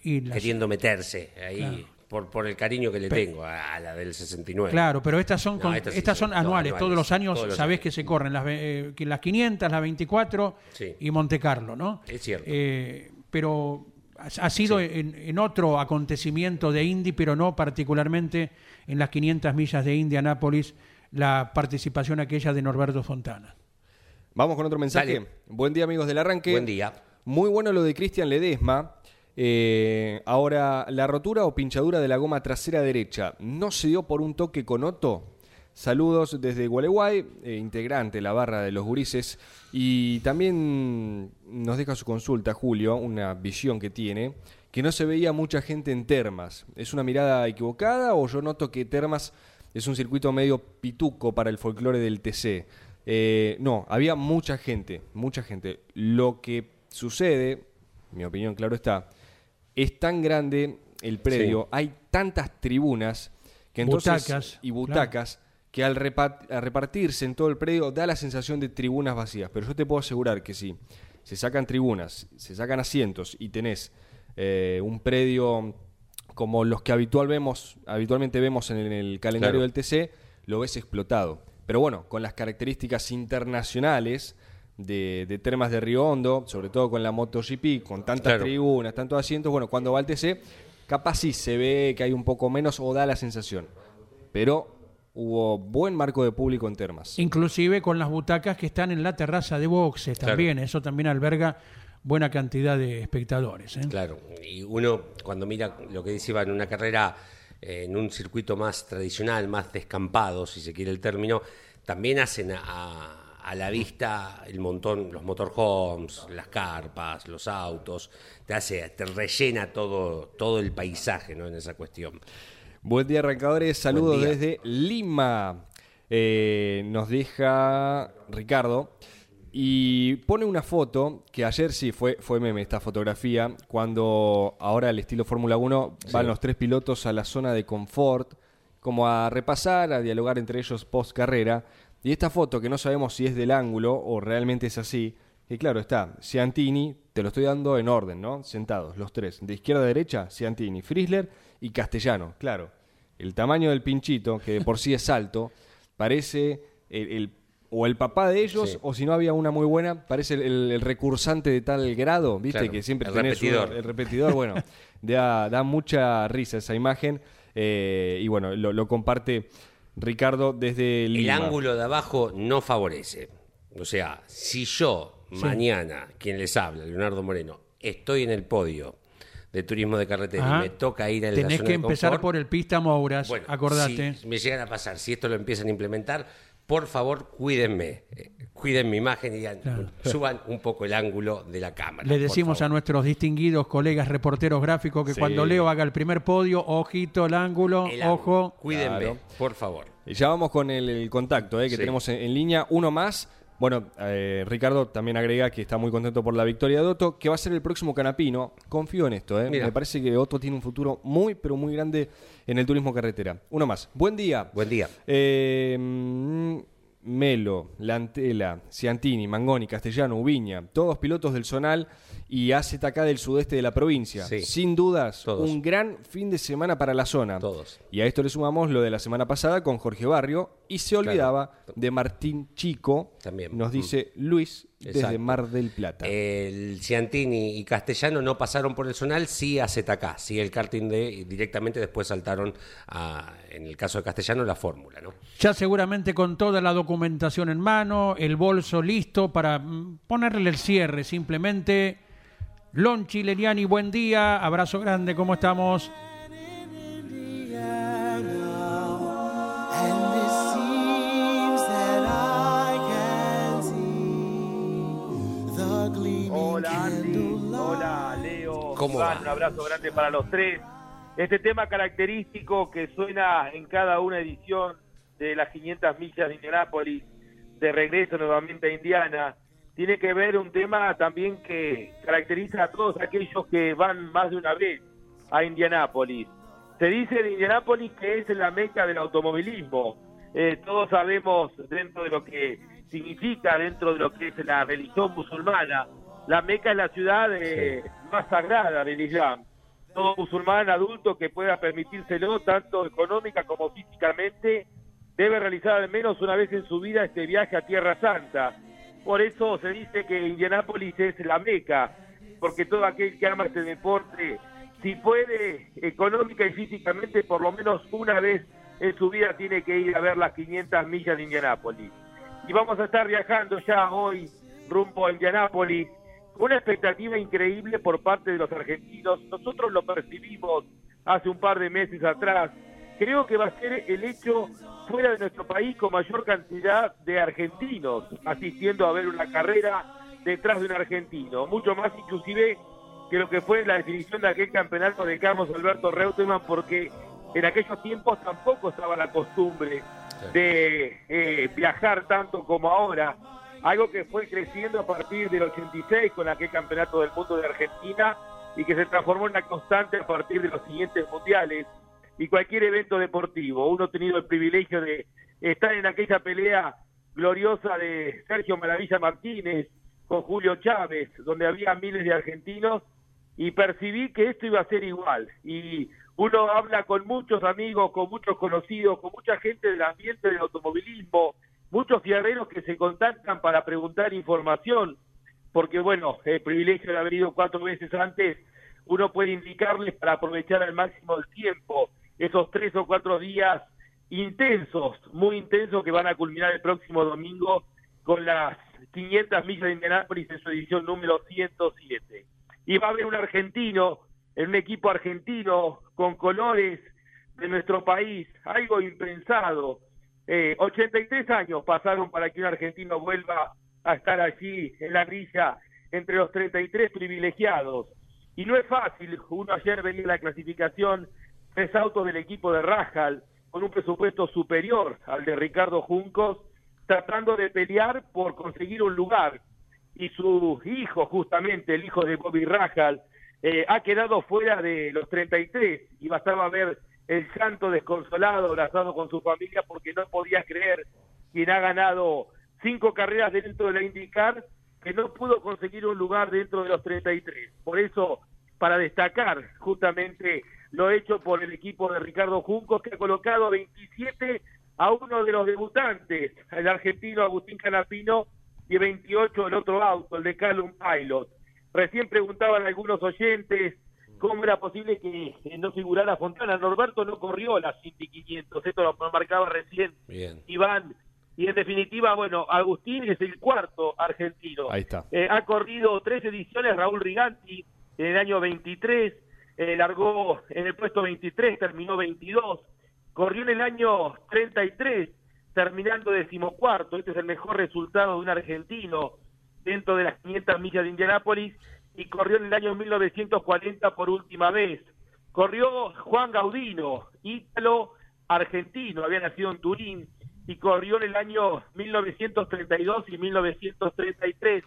y las- queriendo meterse, ahí Claro. por, por el cariño que le tengo a, a la del 69. Claro, pero estas son, No, con- estas estas, sí son anuales. anuales, Todos los años todos los sabés años. que se corren las, eh, las 500, las 24 Sí. y Monte Carlo, ¿no? Es cierto. Eh, pero ha, ha sido en, en otro acontecimiento de Indy, pero no particularmente en las 500 millas de Indianápolis, la participación aquella de Norberto Fontana. Vamos con otro mensaje. Dale. Buen día, amigos del arranque. Buen día. Muy bueno lo de Cristian Ledesma. Eh, ahora, la rotura o pinchadura de la goma trasera derecha no se dio por un toque con Otto. Saludos desde Gualeguay, eh, integrante de la barra de los gurises. Y también nos deja su consulta, Julio, una visión que tiene, que no se veía mucha gente en Termas. ¿Es una mirada equivocada o yo noto que Termas es un circuito medio pituco para el folclore del TC? Eh, no, había mucha gente, mucha gente. Lo que sucede, mi opinión claro está, es tan grande el predio, hay tantas tribunas que entonces, Butacas, y butacas que al, repa- al repartirse en todo el predio da la sensación de tribunas vacías. Pero yo te puedo asegurar que si se sacan tribunas, se sacan asientos y tenés eh, un predio como los que habitual vemos, habitualmente vemos en el, en el calendario Claro. del TC, lo ves explotado. Pero bueno, con las características internacionales de, de Termas de Río Hondo, sobre todo con la MotoGP, con tantas Claro. tribunas, tantos asientos, bueno, cuando va al TC, capaz sí se ve que hay un poco menos o da la sensación. Pero hubo buen marco de público en Termas. Inclusive con las butacas que están en la terraza de boxes Claro. también. Eso también alberga buena cantidad de espectadores. ¿eh? Claro, y uno cuando mira lo que decía en una carrera eh, en un circuito más tradicional, más descampado, si se quiere el término, también hacen a, a la vista el montón, los motorhomes, las carpas, los autos, te hace, te rellena todo, todo el paisaje, ¿no? En esa cuestión. Buen día, arrancadores. Saludos día. desde Lima. Eh, nos deja Ricardo y pone una foto que ayer sí fue, fue meme esta fotografía. Cuando ahora el estilo Fórmula 1 van los tres pilotos a la zona de confort, como a repasar, a dialogar entre ellos post carrera. Y esta foto, que no sabemos si es del ángulo o realmente es así, que claro está, Ciantini, te lo estoy dando en orden, ¿no? Sentados, los tres. De izquierda a derecha, Ciantini, Frizzler y Castellano. Claro, el tamaño del pinchito, que de por sí es alto, parece el, el- o el papá de ellos, Sí. o si no había una muy buena, parece el, el recursante de tal grado, ¿viste? Claro, que siempre el tenés repetidor. el repetidor, bueno, da, da mucha risa esa imagen. eh, y bueno, lo, lo comparte Ricardo desde El Lima. ángulo de abajo no favorece. O sea, si yo mañana, quien les habla, Leonardo Moreno, estoy en el podio de turismo de carretera Ajá. y me toca ir a la Tenés zona que de empezar confort, por el pista Mouras, Bueno, acordate. si me llegan a pasar, si esto lo empiezan a implementar, por favor, cuídenme. eh, cuiden mi imagen y digan, Claro. suban un poco el ángulo de la cámara. Le decimos a nuestros distinguidos colegas reporteros gráficos que Sí. cuando Leo haga el primer podio, ojito el ángulo, El ángulo. ojo. Cuídenme, Claro. por favor. Y Ya vamos con el, el contacto eh, que Sí. tenemos en, en línea. Uno más. Bueno, eh, Ricardo también agrega que está muy contento por la victoria de Otto, que va a ser el próximo canapino. Confío en esto. eh. Mira. Me parece que Otto tiene un futuro muy, pero muy grande en el turismo carretera. Uno más. Buen día. Buen día. Eh, mm, Melo, Lantela, Ciantini, Mangoni, Castellano, Ubiña, todos pilotos del Zonal y AZK del sudeste de la provincia. Sí. Sin dudas, Todos. un gran fin de semana para la zona. Todos. Y a esto le sumamos lo de la semana pasada con Jorge Barrio y se olvidaba de Martín Chico. También. Nos Mm. dice Desde. Mar del Plata. El Ciantini y Castellano no pasaron por el zonal, sí a ZK, sí el karting de directamente después saltaron a, en el caso de Castellano, la fórmula, ¿no? Ya seguramente con toda la documentación en mano, el bolso listo para mm, ponerle el cierre simplemente. Lonchi, Leniani, buen día, abrazo grande, ¿cómo estamos? ¿Cómo Iván, va? un abrazo grande para los tres. Este tema característico que suena en cada una edición de las 500 millas de Indianápolis, de regreso nuevamente a Indiana, tiene que ver un tema también que caracteriza a todos aquellos que van más de una vez a Indianápolis. Se dice de Indianápolis que es la meca del automovilismo. Eh, todos sabemos dentro de lo que significa, dentro de lo que es la religión musulmana, la meca es la ciudad eh, más sagrada del Islam. Todo musulmán adulto que pueda permitírselo, tanto económica como físicamente, debe realizar al menos una vez en su vida este viaje a Tierra Santa. Por eso se dice que Indianápolis es la meca, porque todo aquel que ama este deporte, si puede económica y físicamente, por lo menos una vez en su vida tiene que ir a ver las 500 millas de Indianápolis. Y vamos a estar viajando ya hoy rumbo a Indianápolis una expectativa increíble por parte de los argentinos. Nosotros lo percibimos hace un par de meses atrás. Creo que va a ser el hecho fuera de nuestro país con mayor cantidad de argentinos asistiendo a ver una carrera detrás de un argentino. Mucho más inclusive que lo que fue la definición de aquel campeonato de Carlos Alberto Reutemann porque en aquellos tiempos tampoco estaba la costumbre de eh, viajar tanto como ahora, algo que fue creciendo a partir del 86 con aquel campeonato del mundo de Argentina y que se transformó en una constante a partir de los siguientes mundiales y cualquier evento deportivo. Uno ha tenido el privilegio de estar en aquella pelea gloriosa de Sergio Maravilla Martínez con Julio Chávez, donde había miles de argentinos y percibí que esto iba a ser igual. Y uno habla con muchos amigos, con muchos conocidos, con mucha gente del ambiente del automovilismo, muchos fierreros que se contactan para preguntar información, porque bueno, el privilegio de haber ido cuatro veces antes, uno puede indicarles para aprovechar al máximo el tiempo, esos tres o cuatro días intensos, muy intensos que van a culminar el próximo domingo con las 500 millas de Indianápolis en su edición número 107 y va a haber un argentino, en un equipo argentino con colores de nuestro país, algo impensado. Eh, 83 años pasaron para que un argentino vuelva a estar allí en la grilla entre los 33 privilegiados. Y no es fácil, uno ayer venía en la clasificación, tres autos del equipo de Rajal, con un presupuesto superior al de Ricardo Juncos, tratando de pelear por conseguir un lugar y su hijo, justamente, el hijo de Bobby Rajal, eh, ha quedado fuera de los 33 y bastaba ver el llanto desconsolado, abrazado con su familia, porque no podía creer quien ha ganado cinco carreras dentro de la IndyCar, que no pudo conseguir un lugar dentro de los 33. Por eso, para destacar justamente lo hecho por el equipo de Ricardo Juncos, que ha colocado 27 a uno de los debutantes, el argentino Agustín Canapino, y 28 el otro auto, el de Calum Pilot. Recién preguntaban algunos oyentes cómo era posible que no figurara Fontana. Norberto no corrió las Indy 500, esto lo marcaba recién Bien. Iván. Y en definitiva, bueno, Agustín es el cuarto argentino. Ahí está. Eh, ha corrido tres ediciones Raúl Riganti en el año 23, eh, largó en el puesto 23, terminó 22, corrió en el año 33, terminando decimocuarto. Este es el mejor resultado de un argentino dentro de las 500 millas de Indianápolis y corrió en el año 1940 por última vez. Corrió Juan Gaudino, ítalo argentino, había nacido en Turín y corrió en el año 1932 y 1933.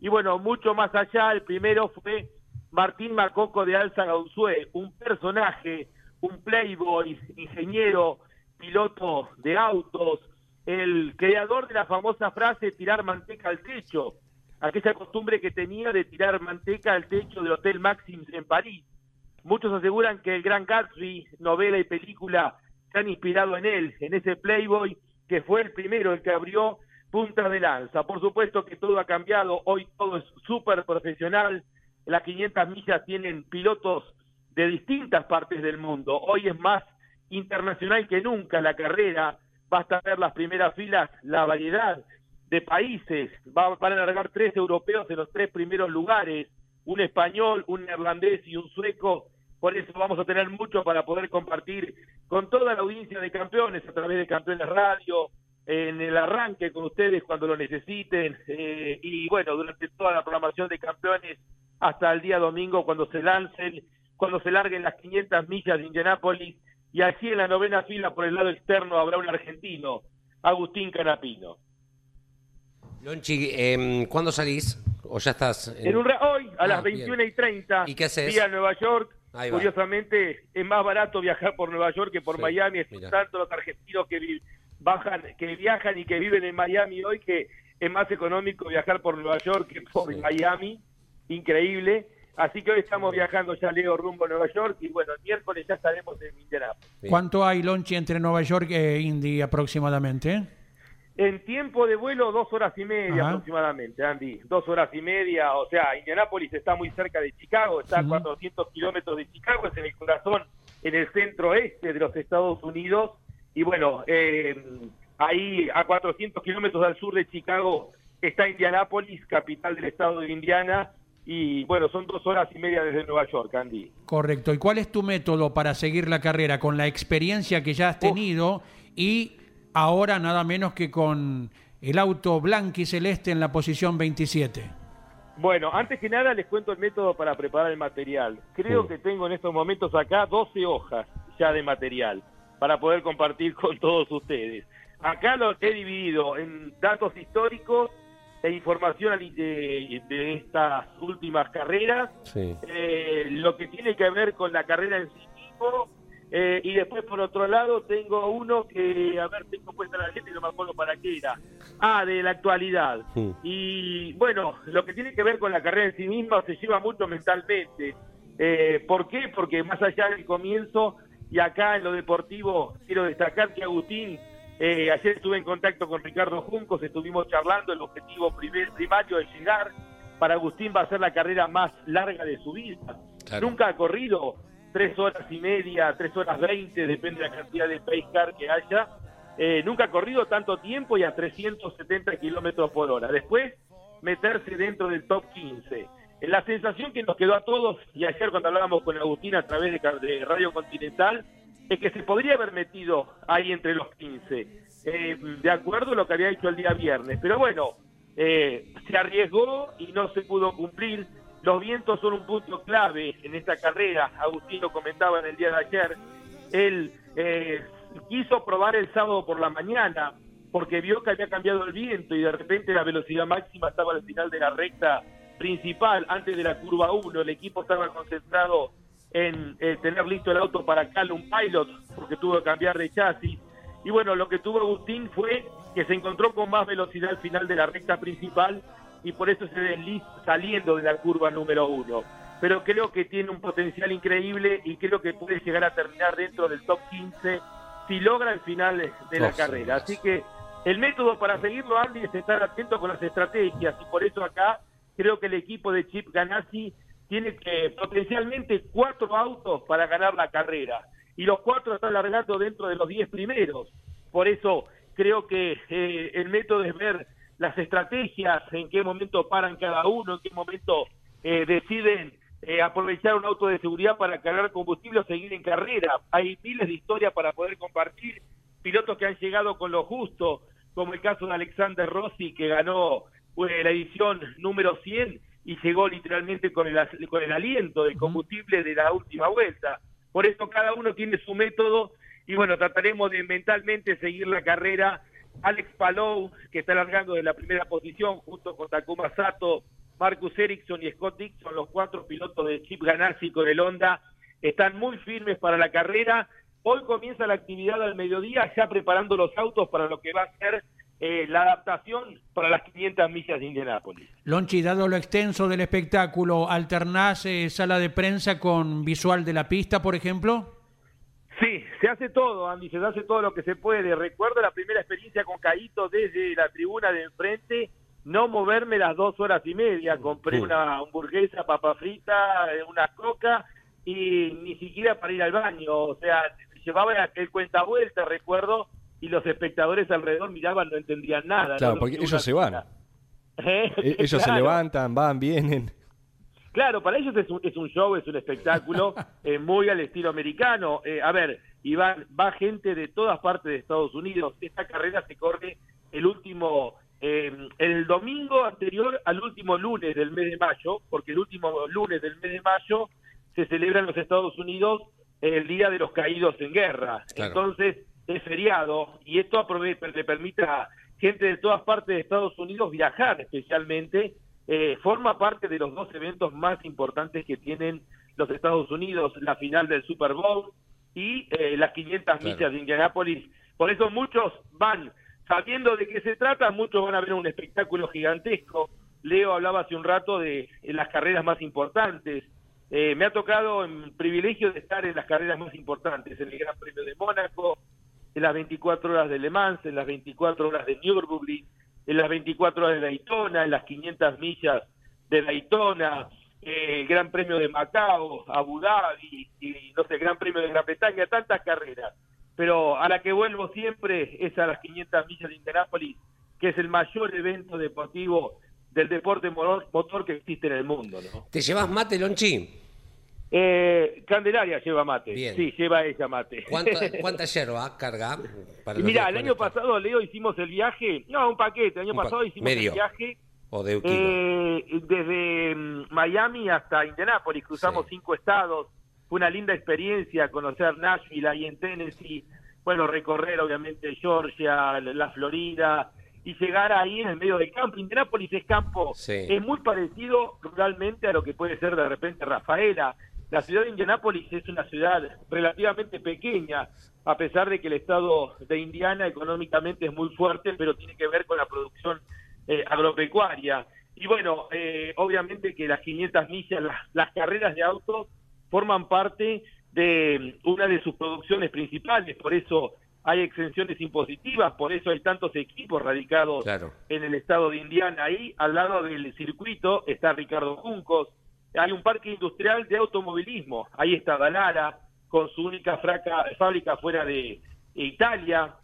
Y bueno, mucho más allá, el primero fue Martín Macoco de Alza Gauzue, un personaje, un playboy, ingeniero, piloto de autos, el creador de la famosa frase tirar manteca al techo, aquella costumbre que tenía de tirar manteca al techo del Hotel Maxims en París. Muchos aseguran que el Gran Gatsby, novela y película, se han inspirado en él, en ese playboy que fue el primero, el que abrió punta de lanza. Por supuesto que todo ha cambiado, hoy todo es súper profesional, las 500 millas tienen pilotos de distintas partes del mundo, hoy es más internacional que nunca la carrera, basta ver las primeras filas, la variedad de países, Va- van a largar tres europeos en los tres primeros lugares, un español, un neerlandés y un sueco, por eso vamos a tener mucho para poder compartir con toda la audiencia de campeones a través de Campeones Radio, en el arranque con ustedes cuando lo necesiten. Eh, y bueno, durante toda la programación de campeones hasta el día domingo cuando se lancen, cuando se larguen las 500 millas de Indianápolis y así en la novena fila por el lado externo habrá un argentino, Agustín Canapino. Lonchi, em, ¿cuándo salís? ¿O ya estás? en- En un ra- hoy, a Ah, las bien. 21 y 30, ¿Y qué haces? vía Nueva York. Ahí va. Curiosamente, es más barato viajar por Nueva York que por Sí, Miami. Es mira. tanto los argentinos que, vi- bajan, que viajan y que viven en Miami hoy que es más económico viajar por Nueva York que por Miami. Increíble. Así que hoy estamos viajando ya, Leo, rumbo a Nueva York. Y bueno, el miércoles ya estaremos en Indianapolis. ¿Cuánto hay, Lonchi, entre Nueva York e Indy aproximadamente? En tiempo de vuelo, dos horas y media Ajá. aproximadamente, Andy. Dos horas y media. O sea, Indianápolis está muy cerca de Chicago, está a 400 kilómetros de Chicago, es en el corazón, en el centro este de los Estados Unidos. Y bueno, eh, ahí a 400 kilómetros al sur de Chicago está Indianápolis, capital del estado de Indiana. Y bueno, son dos horas y media desde Nueva York, Andy. Correcto. ¿Y cuál es tu método para seguir la carrera con la experiencia que ya has tenido y ahora nada menos que con el auto blanco y celeste en la posición 27? Bueno, antes que nada les cuento el método para preparar el material. Creo que tengo en estos momentos acá 12 hojas ya de material para poder compartir con todos ustedes. Acá lo he dividido en datos históricos e información de, de estas últimas carreras, Sí. eh, lo que tiene que ver con la carrera en sí mismo, eh, y después por otro lado tengo uno que, a ver, tengo puesta la gente y no me acuerdo para qué era. Ah, de la actualidad. Y bueno, lo que tiene que ver con la carrera en sí misma se lleva mucho mentalmente. Eh, ¿Por qué? Porque más allá del comienzo y acá en lo deportivo, quiero destacar que Agustín, eh, ayer estuve en contacto con Ricardo Juncos, estuvimos charlando, el objetivo primer, primario es llegar. Para Agustín va a ser la carrera más larga de su vida. Claro. Nunca ha corrido tres horas y media, tres horas veinte, depende de la cantidad de pace car que haya. Eh, nunca ha corrido tanto tiempo y a 370 kilómetros por hora. Después, meterse dentro del top 15. Eh, La sensación que nos quedó a todos, y ayer cuando hablábamos con Agustín a través de Radio Continental, es que se podría haber metido ahí entre los 15, eh, de acuerdo a lo que había hecho el día viernes. Pero bueno, eh, se arriesgó y no se pudo cumplir. Los vientos son un punto clave en esta carrera. Agustín lo comentaba en el día de ayer. Él eh, quiso probar el sábado por la mañana porque vio que había cambiado el viento y de repente la velocidad máxima estaba al final de la recta principal, antes de la curva 1. El equipo estaba concentrado en eh, tener listo el auto para Callum Pilot porque tuvo que cambiar de chasis. Y bueno, lo que tuvo Agustín fue que se encontró con más velocidad al final de la recta principal y por eso se desliza saliendo de la curva número uno. Pero creo que tiene un potencial increíble y creo que puede llegar a terminar dentro del top 15 si logra el final de, la Oh, carrera. sí. Así que el método para seguirlo, Andy, es estar atento con las estrategias y por eso acá creo que el equipo de Chip Ganassi tiene que potencialmente cuatro autos para ganar la carrera y los cuatro están largando dentro de los diez primeros. Por eso creo que eh, el método es ver las estrategias, en qué momento paran cada uno, en qué momento eh, deciden eh, aprovechar un auto de seguridad para cargar combustible o seguir en carrera. Hay miles de historias para poder compartir pilotos que han llegado con lo justo, como el caso de Alexander Rossi, que ganó eh, la edición número 100 y llegó literalmente con el, con el aliento del combustible de la última vuelta. Por eso cada uno tiene su método y bueno, trataremos de mentalmente seguir la carrera. Alex Palou, que está largando de la primera posición junto con Takuma Sato, Marcus Ericsson y Scott Dixon, los cuatro pilotos de Chip Ganassi con el Honda, están muy firmes para la carrera. Hoy comienza la actividad al mediodía, ya preparando los autos para lo que va a ser eh, la adaptación para las 500 millas de Indianápolis. Lonchi, dado lo extenso del espectáculo, ¿alternás eh, sala de prensa con visual de la pista, por ejemplo? Sí, se hace todo, Andy, se hace todo lo que se puede. Recuerdo la primera experiencia con Caíto desde la tribuna de enfrente, no moverme las dos horas y media. Compré una hamburguesa, papa frita, eh, una coca y ni siquiera para ir al baño. O sea, llevaba aquel cuenta vuelta, recuerdo, y los espectadores alrededor miraban, no entendían nada. Claro, ¿no? porque Lo que ellos se van. ¿Eh? E- Ellos se levantan, van, vienen. Claro, para ellos es un, es un show, es un espectáculo eh, muy al estilo americano. Eh, a ver, Iván, va gente de todas partes de Estados Unidos. Esta carrera se corre el último, eh, el domingo anterior al último lunes del mes de mayo, porque el último lunes del mes de mayo se celebra en los Estados Unidos el Día de los Caídos en Guerra. Claro. Entonces, es feriado y esto le permite a gente de todas partes de Estados Unidos viajar especialmente. Eh, forma parte de los dos eventos más importantes que tienen los Estados Unidos, la final del Super Bowl y eh, las 500 Claro. millas de Indianápolis. Por eso muchos van, sabiendo de qué se trata, muchos van a ver un espectáculo gigantesco. Leo hablaba hace un rato de eh, las carreras más importantes. Eh, me ha tocado el privilegio de estar en las carreras más importantes, en el Gran Premio de Mónaco, en las 24 horas de Le Mans, en las 24 horas de Nürburgring, en las 24 horas de Daytona, en las 500 millas de Daytona, eh, el Gran Premio de Macao, Abu Dhabi, y no sé, el Gran Premio de Gran Bretaña, tantas carreras. Pero a la que vuelvo siempre es a las 500 millas de Indianápolis, que es el mayor evento deportivo del deporte motor, motor que existe en el mundo, ¿no? ¿Te llevas mate, Lonchi? Eh, Candelaria lleva mate. Bien. Sí, lleva ella mate. ¿Cuánta, cuánta yerba carga? Mira, el año pasado, Leo, hicimos el viaje, no, un paquete, el año Un pa- pasado hicimos medio. el viaje O de eh, desde mm, Miami hasta Indianápolis, cruzamos Sí. cinco estados, fue una linda experiencia conocer Nashville ahí en Tennessee, bueno, recorrer obviamente Georgia, la la Florida y llegar ahí en el medio del campo. Indianápolis es campo, Sí. es muy parecido ruralmente a lo que puede ser de repente Rafaela. La ciudad de Indianápolis es una ciudad relativamente pequeña, a pesar de que el estado de Indiana económicamente es muy fuerte, pero tiene que ver con la producción eh, agropecuaria. Y bueno, eh, obviamente que las 500 millas, las, las carreras de autos, forman parte de una de sus producciones principales, por eso hay exenciones impositivas, por eso hay tantos equipos radicados Claro. en el estado de Indiana. Ahí, al lado del circuito, está Ricardo Juncos. Hay un parque industrial de automovilismo. Ahí está Dalara, con su única fraca- fábrica fuera de Italia.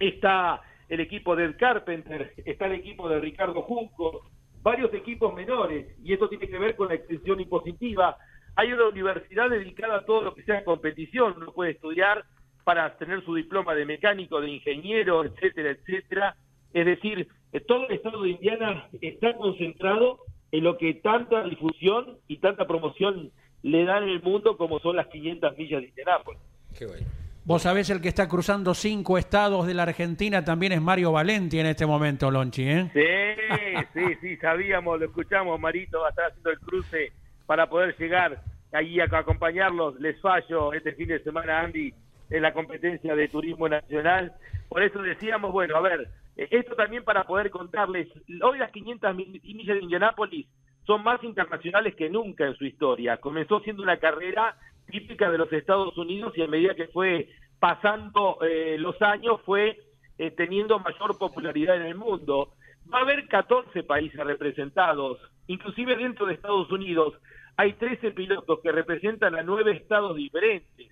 Está el equipo del Carpenter, está el equipo de Ricardo Juncos, varios equipos menores. Y esto tiene que ver con la extensión impositiva. Hay una universidad dedicada a todo lo que sea competición. Uno puede estudiar para tener su diploma de mecánico, de ingeniero, etcétera, etcétera. Es decir, todo el estado de Indiana está concentrado en lo que tanta difusión y tanta promoción le dan en el mundo como son las 500 millas de Indianápolis. Qué bueno. Vos sabés, el que está cruzando cinco estados de la Argentina también es Mario Valenti en este momento, Lonchi, ¿eh? Sí, sí, sí, sabíamos, lo escuchamos, Marito va a estar haciendo el cruce para poder llegar ahí a acompañarlos. Les fallo este fin de semana, Andy, en la competencia de turismo nacional. Por eso decíamos, bueno, a ver, esto también para poder contarles, hoy las 500 mil- millas de Indianápolis son más internacionales que nunca en su historia. Comenzó siendo una carrera típica de los Estados Unidos y a medida que fue pasando eh, los años fue eh, teniendo mayor popularidad en el mundo. Va a haber 14 países representados, inclusive dentro de Estados Unidos hay 13 pilotos que representan a nueve estados diferentes.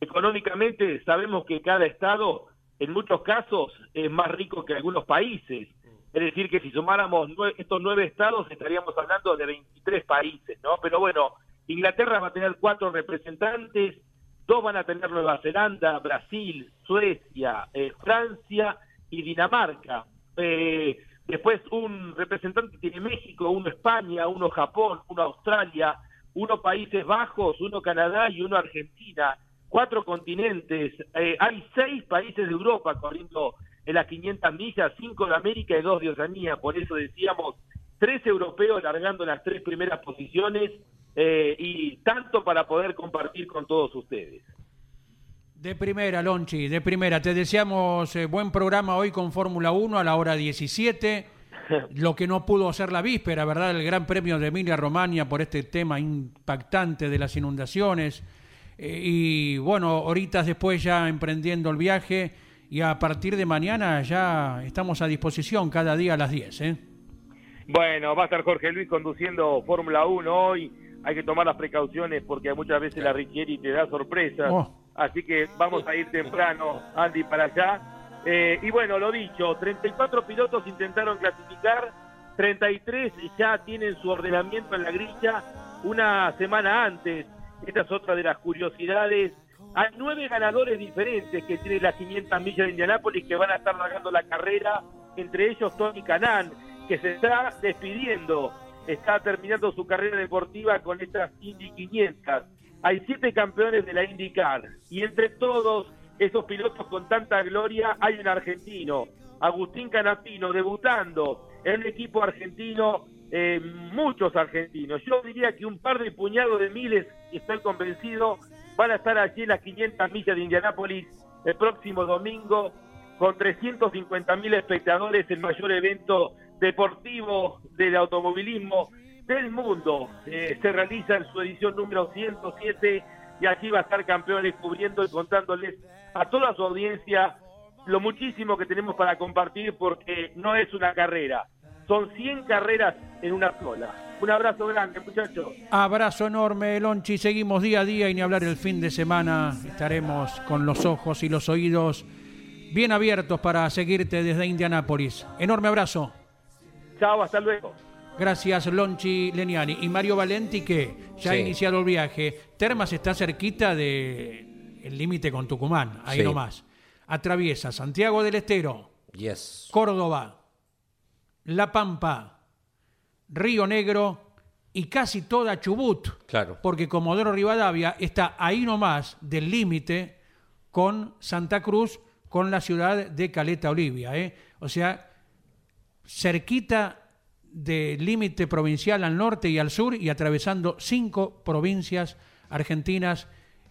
Económicamente sabemos que cada estado en muchos casos es más rico que algunos países. Es decir, que si sumáramos nue- estos nueve estados estaríamos hablando de 23 países, ¿no? Pero bueno, Inglaterra va a tener cuatro representantes, dos van a tener Nueva Zelanda, Brasil, Suecia, eh, Francia y Dinamarca. Eh, después un representante tiene México, uno España, uno Japón, uno Australia, uno Países Bajos, uno Canadá y uno Argentina. Cuatro continentes. Eh, hay seis países de Europa corriendo en las 500 millas, cinco de América y dos de Oceanía. Por eso decíamos tres europeos largando las tres primeras posiciones eh, y tanto para poder compartir con todos ustedes. De primera, Lonchi, de primera. Te deseamos eh, buen programa hoy con Fórmula 1 a la hora 17. Lo que no pudo hacer la víspera, ¿verdad? El Gran Premio de Emilia Romagna por este tema impactante de las inundaciones. Eh, y bueno, horitas después ya emprendiendo el viaje. Y a partir de mañana ya estamos a disposición cada día a las 10, ¿eh? Bueno, va a estar Jorge Luis conduciendo Fórmula 1 hoy. Hay que tomar las precauciones porque muchas veces la Richieri te da sorpresas. Oh. Así que vamos a ir temprano, Andy, para allá. Eh, y bueno, lo dicho, 34 pilotos intentaron clasificar, 33 ya tienen su ordenamiento en la grilla una semana antes. Esta es otra de las curiosidades. Hay nueve ganadores diferentes que tiene las 500 millas de Indianápolis que van a estar largando la carrera, entre ellos Tony Canan, que se está despidiendo, está terminando su carrera deportiva con estas Indy 500. Hay siete campeones de la IndyCar y entre todos esos pilotos con tanta gloria hay un argentino, Agustín Canapino, debutando en un equipo argentino, eh, muchos argentinos. Yo diría que un par de puñados de miles, estoy convencido, van a estar allí en las 500 millas de Indianápolis el próximo domingo con 350 mil espectadores, el mayor evento deportivo del automovilismo del mundo. Eh, se realiza en su edición número 107 y aquí va a estar campeones cubriendo y contándoles a toda su audiencia lo muchísimo que tenemos para compartir porque no es una carrera, son 100 carreras en una sola. Un abrazo grande, muchachos. Abrazo enorme, Lonchi. Seguimos día a día y ni hablar el fin de semana. Estaremos con los ojos y los oídos bien abiertos para seguirte desde Indianápolis. Enorme abrazo. Chao, hasta luego. Gracias, Lonchi Leniani. Y Mario Valenti, que ya ha Sí. iniciado el viaje. Termas está cerquita del límite con Tucumán, ahí Sí. nomás. Atraviesa Santiago del Estero, Yes. Córdoba, La Pampa, Río Negro y casi toda Chubut. Claro. Porque Comodoro Rivadavia está ahí nomás del límite con Santa Cruz, con la ciudad de Caleta Olivia. ¿eh? O sea, cerquita del límite provincial al norte y al sur y atravesando cinco provincias argentinas.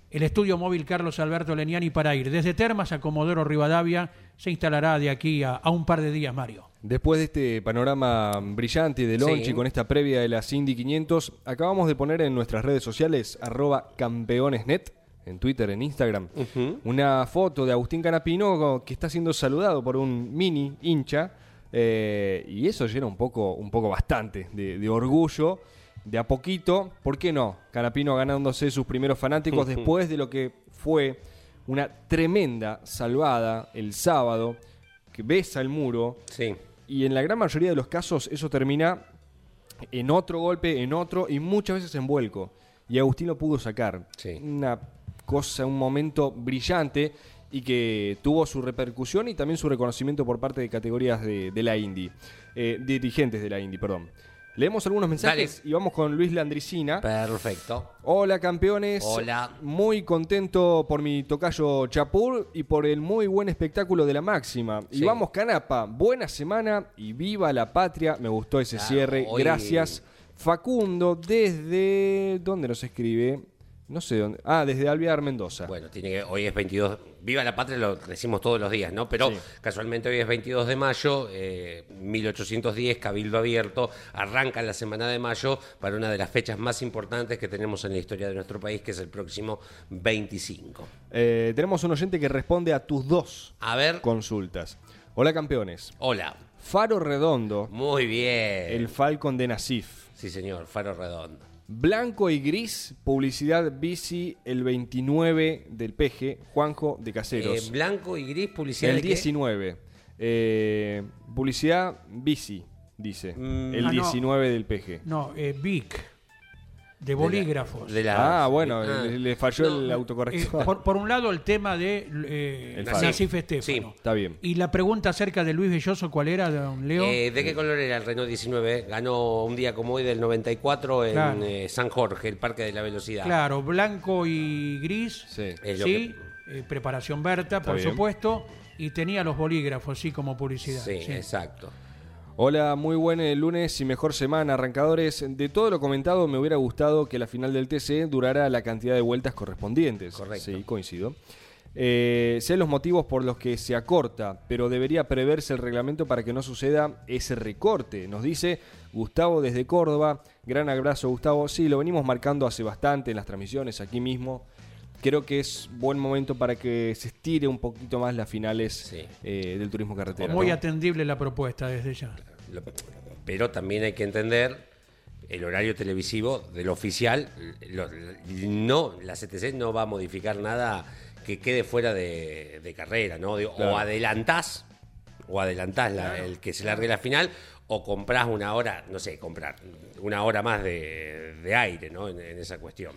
El estudio móvil Carlos Alberto Leniani para ir desde Termas a Comodoro Rivadavia se instalará de aquí a, a un par de días, Mario. Después de este panorama brillante de Lonchi Sí. con esta previa de las Indy 500, acabamos de poner en nuestras redes sociales, arroba campeonesnet, en Twitter, en Instagram, una foto de Agustín Canapino que está siendo saludado por un mini hincha, eh, y eso llena un poco, un poco bastante de, de orgullo. De a poquito, ¿por qué no? Canapino ganándose sus primeros fanáticos después de lo que fue una tremenda salvada el sábado, que besa el muro, Sí. y en la gran mayoría de los casos eso termina en otro golpe, en otro y muchas veces en vuelco. Y Agustín lo pudo sacar. Sí. Una cosa, un momento brillante y que tuvo su repercusión y también su reconocimiento por parte de categorías de, de la Indy, eh, dirigentes de la Indy, perdón. Leemos algunos mensajes y vamos con Luis Landricina. Perfecto. Hola campeones. Hola. Muy contento por mi tocayo Chapur y por el muy buen espectáculo de la máxima. Y vamos Canapa, buena semana y viva la patria. Me gustó ese Claro, cierre. hoy- Gracias. Facundo desde... ¿Dónde nos escribe? No sé dónde. Ah, desde Alvear Mendoza. Bueno, tiene que, hoy es 22. Viva la patria, lo decimos todos los días, ¿no? Pero Sí. casualmente hoy es 22 de mayo, eh, 1810, Cabildo Abierto. Arranca la semana de mayo para una de las fechas más importantes que tenemos en la historia de nuestro país, que es el próximo 25. Eh, tenemos un oyente que responde a tus dos A ver. consultas. Hola campeones. Hola. Faro Redondo, Muy bien. el Falcon de Nasif. Sí, señor, Faro Redondo. Blanco y gris, publicidad bici el 29 del PG, Juanjo de Eh, Caseros. blanco y gris, publicidad. el de qué? 19. Eh, publicidad bici, dice. Mm. el Ah, no. 19 del PG. No, eh, Vic. De bolígrafos. De la- Ah, bueno, Ah. le, le falló No, el Eh, autocorrector. por, por un lado, el tema de eh, El Nasif Fabio. Estefano. Sí. Está bien. Y la pregunta acerca de Luis Belloso, ¿cuál era, don Leo? Eh, ¿De qué color era el Renault 19? Ganó un día como hoy del 94 en Claro. eh, San Jorge, el Parque de la Velocidad. Claro, blanco y gris. Sí. Es lo Sí, eh, preparación Berta, por bien. supuesto. Y tenía los bolígrafos, sí, como publicidad. Sí, sí. exacto. Hola, muy buen eh, lunes y mejor semana, arrancadores. De todo lo comentado, me hubiera gustado que la final del TC durara la cantidad de vueltas correspondientes. Correcto. Sí, coincido. Eh, sé los motivos por los que se acorta, pero debería preverse el reglamento para que no suceda ese recorte. Nos dice Gustavo desde Córdoba. Gran abrazo, Gustavo. Sí, lo venimos marcando hace bastante en las transmisiones aquí mismo. Creo que es buen momento para que se estire un poquito más las finales Sí. eh, del turismo carretera. Muy ¿no? atendible la propuesta desde ya. Pero también hay que entender el horario televisivo del oficial. Lo- no, la CTC no va a modificar nada que quede fuera de, de carrera, ¿no? Digo, Claro. O adelantás, o adelantás la- el que se largue la final, o comprás una hora, no sé, comprar una hora más de, de aire, ¿no? En, en esa cuestión.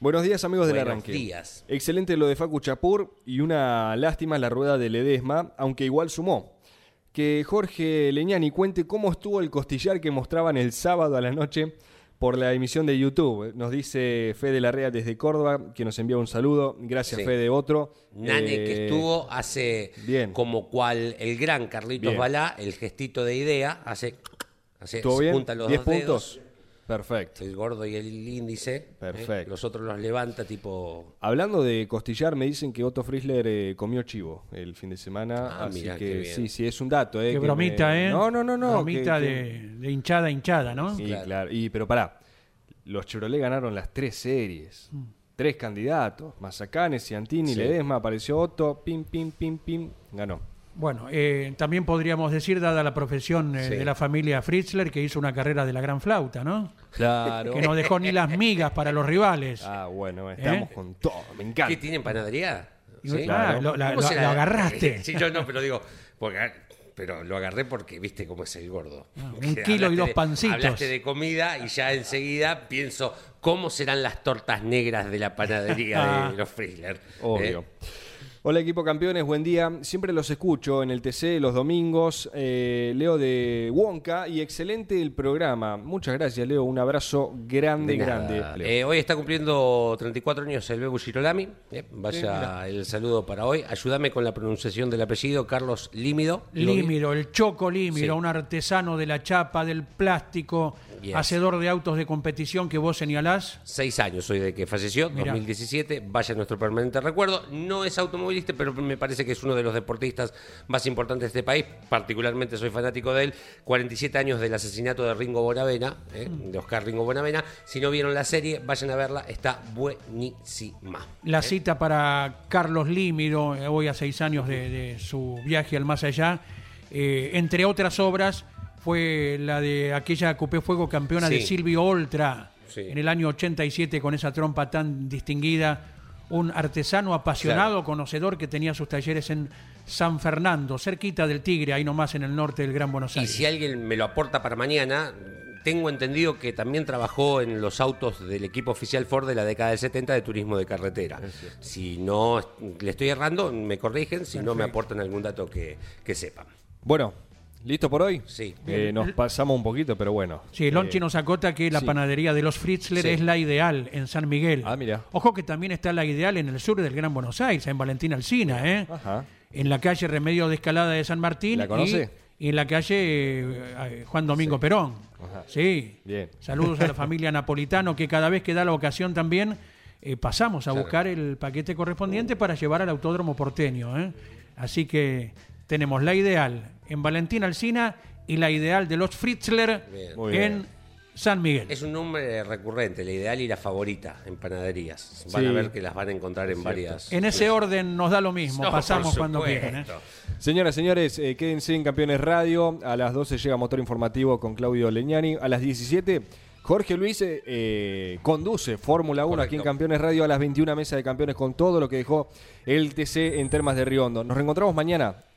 Buenos días amigos del Buenos arranque. días. Excelente lo de Facu Chapur y una lástima la rueda de Ledesma, aunque igual sumó. Que Jorge Leñani cuente cómo estuvo el costillar que mostraban el sábado a la noche por la emisión de YouTube. Nos dice Fede Larrea desde Córdoba, que nos envía un saludo. Gracias Sí. Fede, otro. Nane Eh, que estuvo hace bien. como cual el gran Carlitos Bien. Balá, el gestito de idea, hace, hace ¿Estuvo se bien? junta los 10 dos puntos. dedos, Perfecto. el gordo y el índice, ¿eh? Perfecto. los otros los levanta tipo Hablando de costillar, me dicen que Otto Frizzler eh, comió chivo el fin de semana. Ah, así mirá, qué que bien. sí, sí, es un dato. Eh, Qué que bromita, me- ¿eh? No, no, no, no. Bromita que- que- de, de hinchada a hinchada, ¿no? Sí, Claro. claro. Y, pero pará, los Chevrolet ganaron las tres series. Mm. Tres candidatos. Mazacanes, Ciantini, Sí. Ledesma, apareció Otto, pim, pim, pim, pim, ganó. Bueno, eh, también podríamos decir, dada la profesión eh, Sí. de la familia Fritzler, que hizo una carrera de la gran flauta, ¿no? Claro. Que no dejó ni las migas para los rivales. Ah, bueno, estamos ¿Eh? con todo, me ¿Qué encanta. tienen panadería? ¿Sí? ah, lo, la- ¿Cómo lo- se lo agarraste. Sí, yo no, pero digo, porque- pero lo agarré porque viste cómo es el gordo. Ah, un kilo y dos de- pancitos. Hablaste de comida y ya enseguida pienso cómo serán las tortas negras de la panadería Ah. de los Frizzler. Obvio. Hola equipo campeones, buen día. Siempre los escucho en el TC los domingos. Eh, Leo de Wonka y excelente el programa. Muchas gracias Leo, un abrazo grande, grande. Eh, hoy está cumpliendo 34 años el Bebu Girolami. eh, vaya el saludo para hoy. Ayúdame con la pronunciación del apellido, Carlos Límido. Límido, el Choco Límido, Sí. un artesano de la chapa, del plástico, Yes. hacedor de autos de competición que vos señalás. Seis años soy de que falleció, Mirá. 2017. Vaya nuestro permanente recuerdo. No es automovilista, pero me parece que es uno de los deportistas más importantes de este país. Particularmente soy fanático de él. 47 años del asesinato de Ringo Bonavena, eh, de Oscar Ringo Bonavena. Si no vieron la serie, vayan a verla. Está buenísima. La cita para Carlos Límido, eh, hoy a seis años de, de su viaje al más allá, eh, entre otras obras, fue la de aquella Coupé Fuego campeona de. Silvio Oltra, Sí. en el año 87, con esa trompa tan distinguida. Un artesano apasionado, Claro. conocedor, que tenía sus talleres en San Fernando, cerquita del Tigre, ahí nomás en el norte del Gran Buenos Y Aires. si alguien me lo aporta para mañana, tengo entendido que también trabajó en los autos del equipo oficial Ford de la década del 70 de turismo de carretera. Si no le estoy errando, me corrigen, si no me aportan algún dato que, que sepan. Bueno, ¿listo por hoy? Sí. Eh, nos pasamos un poquito, pero bueno. Sí, Lonchi Eh, nos acota que la sí. panadería de los Fritzler Sí. es la ideal en San Miguel. Ah, mira. Ojo que también está la ideal en el sur del Gran Buenos Aires, en Valentín Alsina, ¿eh? Ajá. En la calle Remedio de Escalada de San Martín. ¿La conoce? Y, y en la calle eh, eh, Juan Domingo Perón. Ajá. Sí. Bien. Saludos a la familia Napolitano, que cada vez que da la ocasión también eh, pasamos a buscar el paquete correspondiente para llevar al autódromo porteño. ¿eh? Así que tenemos la ideal en Valentín Alsina y la ideal de los Fritzler Bien. En bien. San Miguel. Es un nombre recurrente, la ideal y la favorita en panaderías. Van a ver que las van a encontrar en varias. En ese orden nos da lo mismo, No, pasamos cuando quieran. ¿eh? Señoras, señores, eh, quédense en Campeones Radio. A las 12 llega Motor Informativo con Claudio Leñani. A las 17, Jorge Luis eh, eh, conduce Fórmula 1 aquí en. Campeones Radio. A las 21, Mesa de Campeones con todo lo que dejó el TC en Termas de Riondo. Nos reencontramos mañana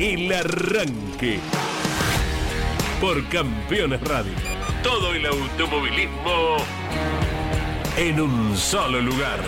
El Arranque. Por Campeones Radio. Todo el automovilismo en un solo lugar.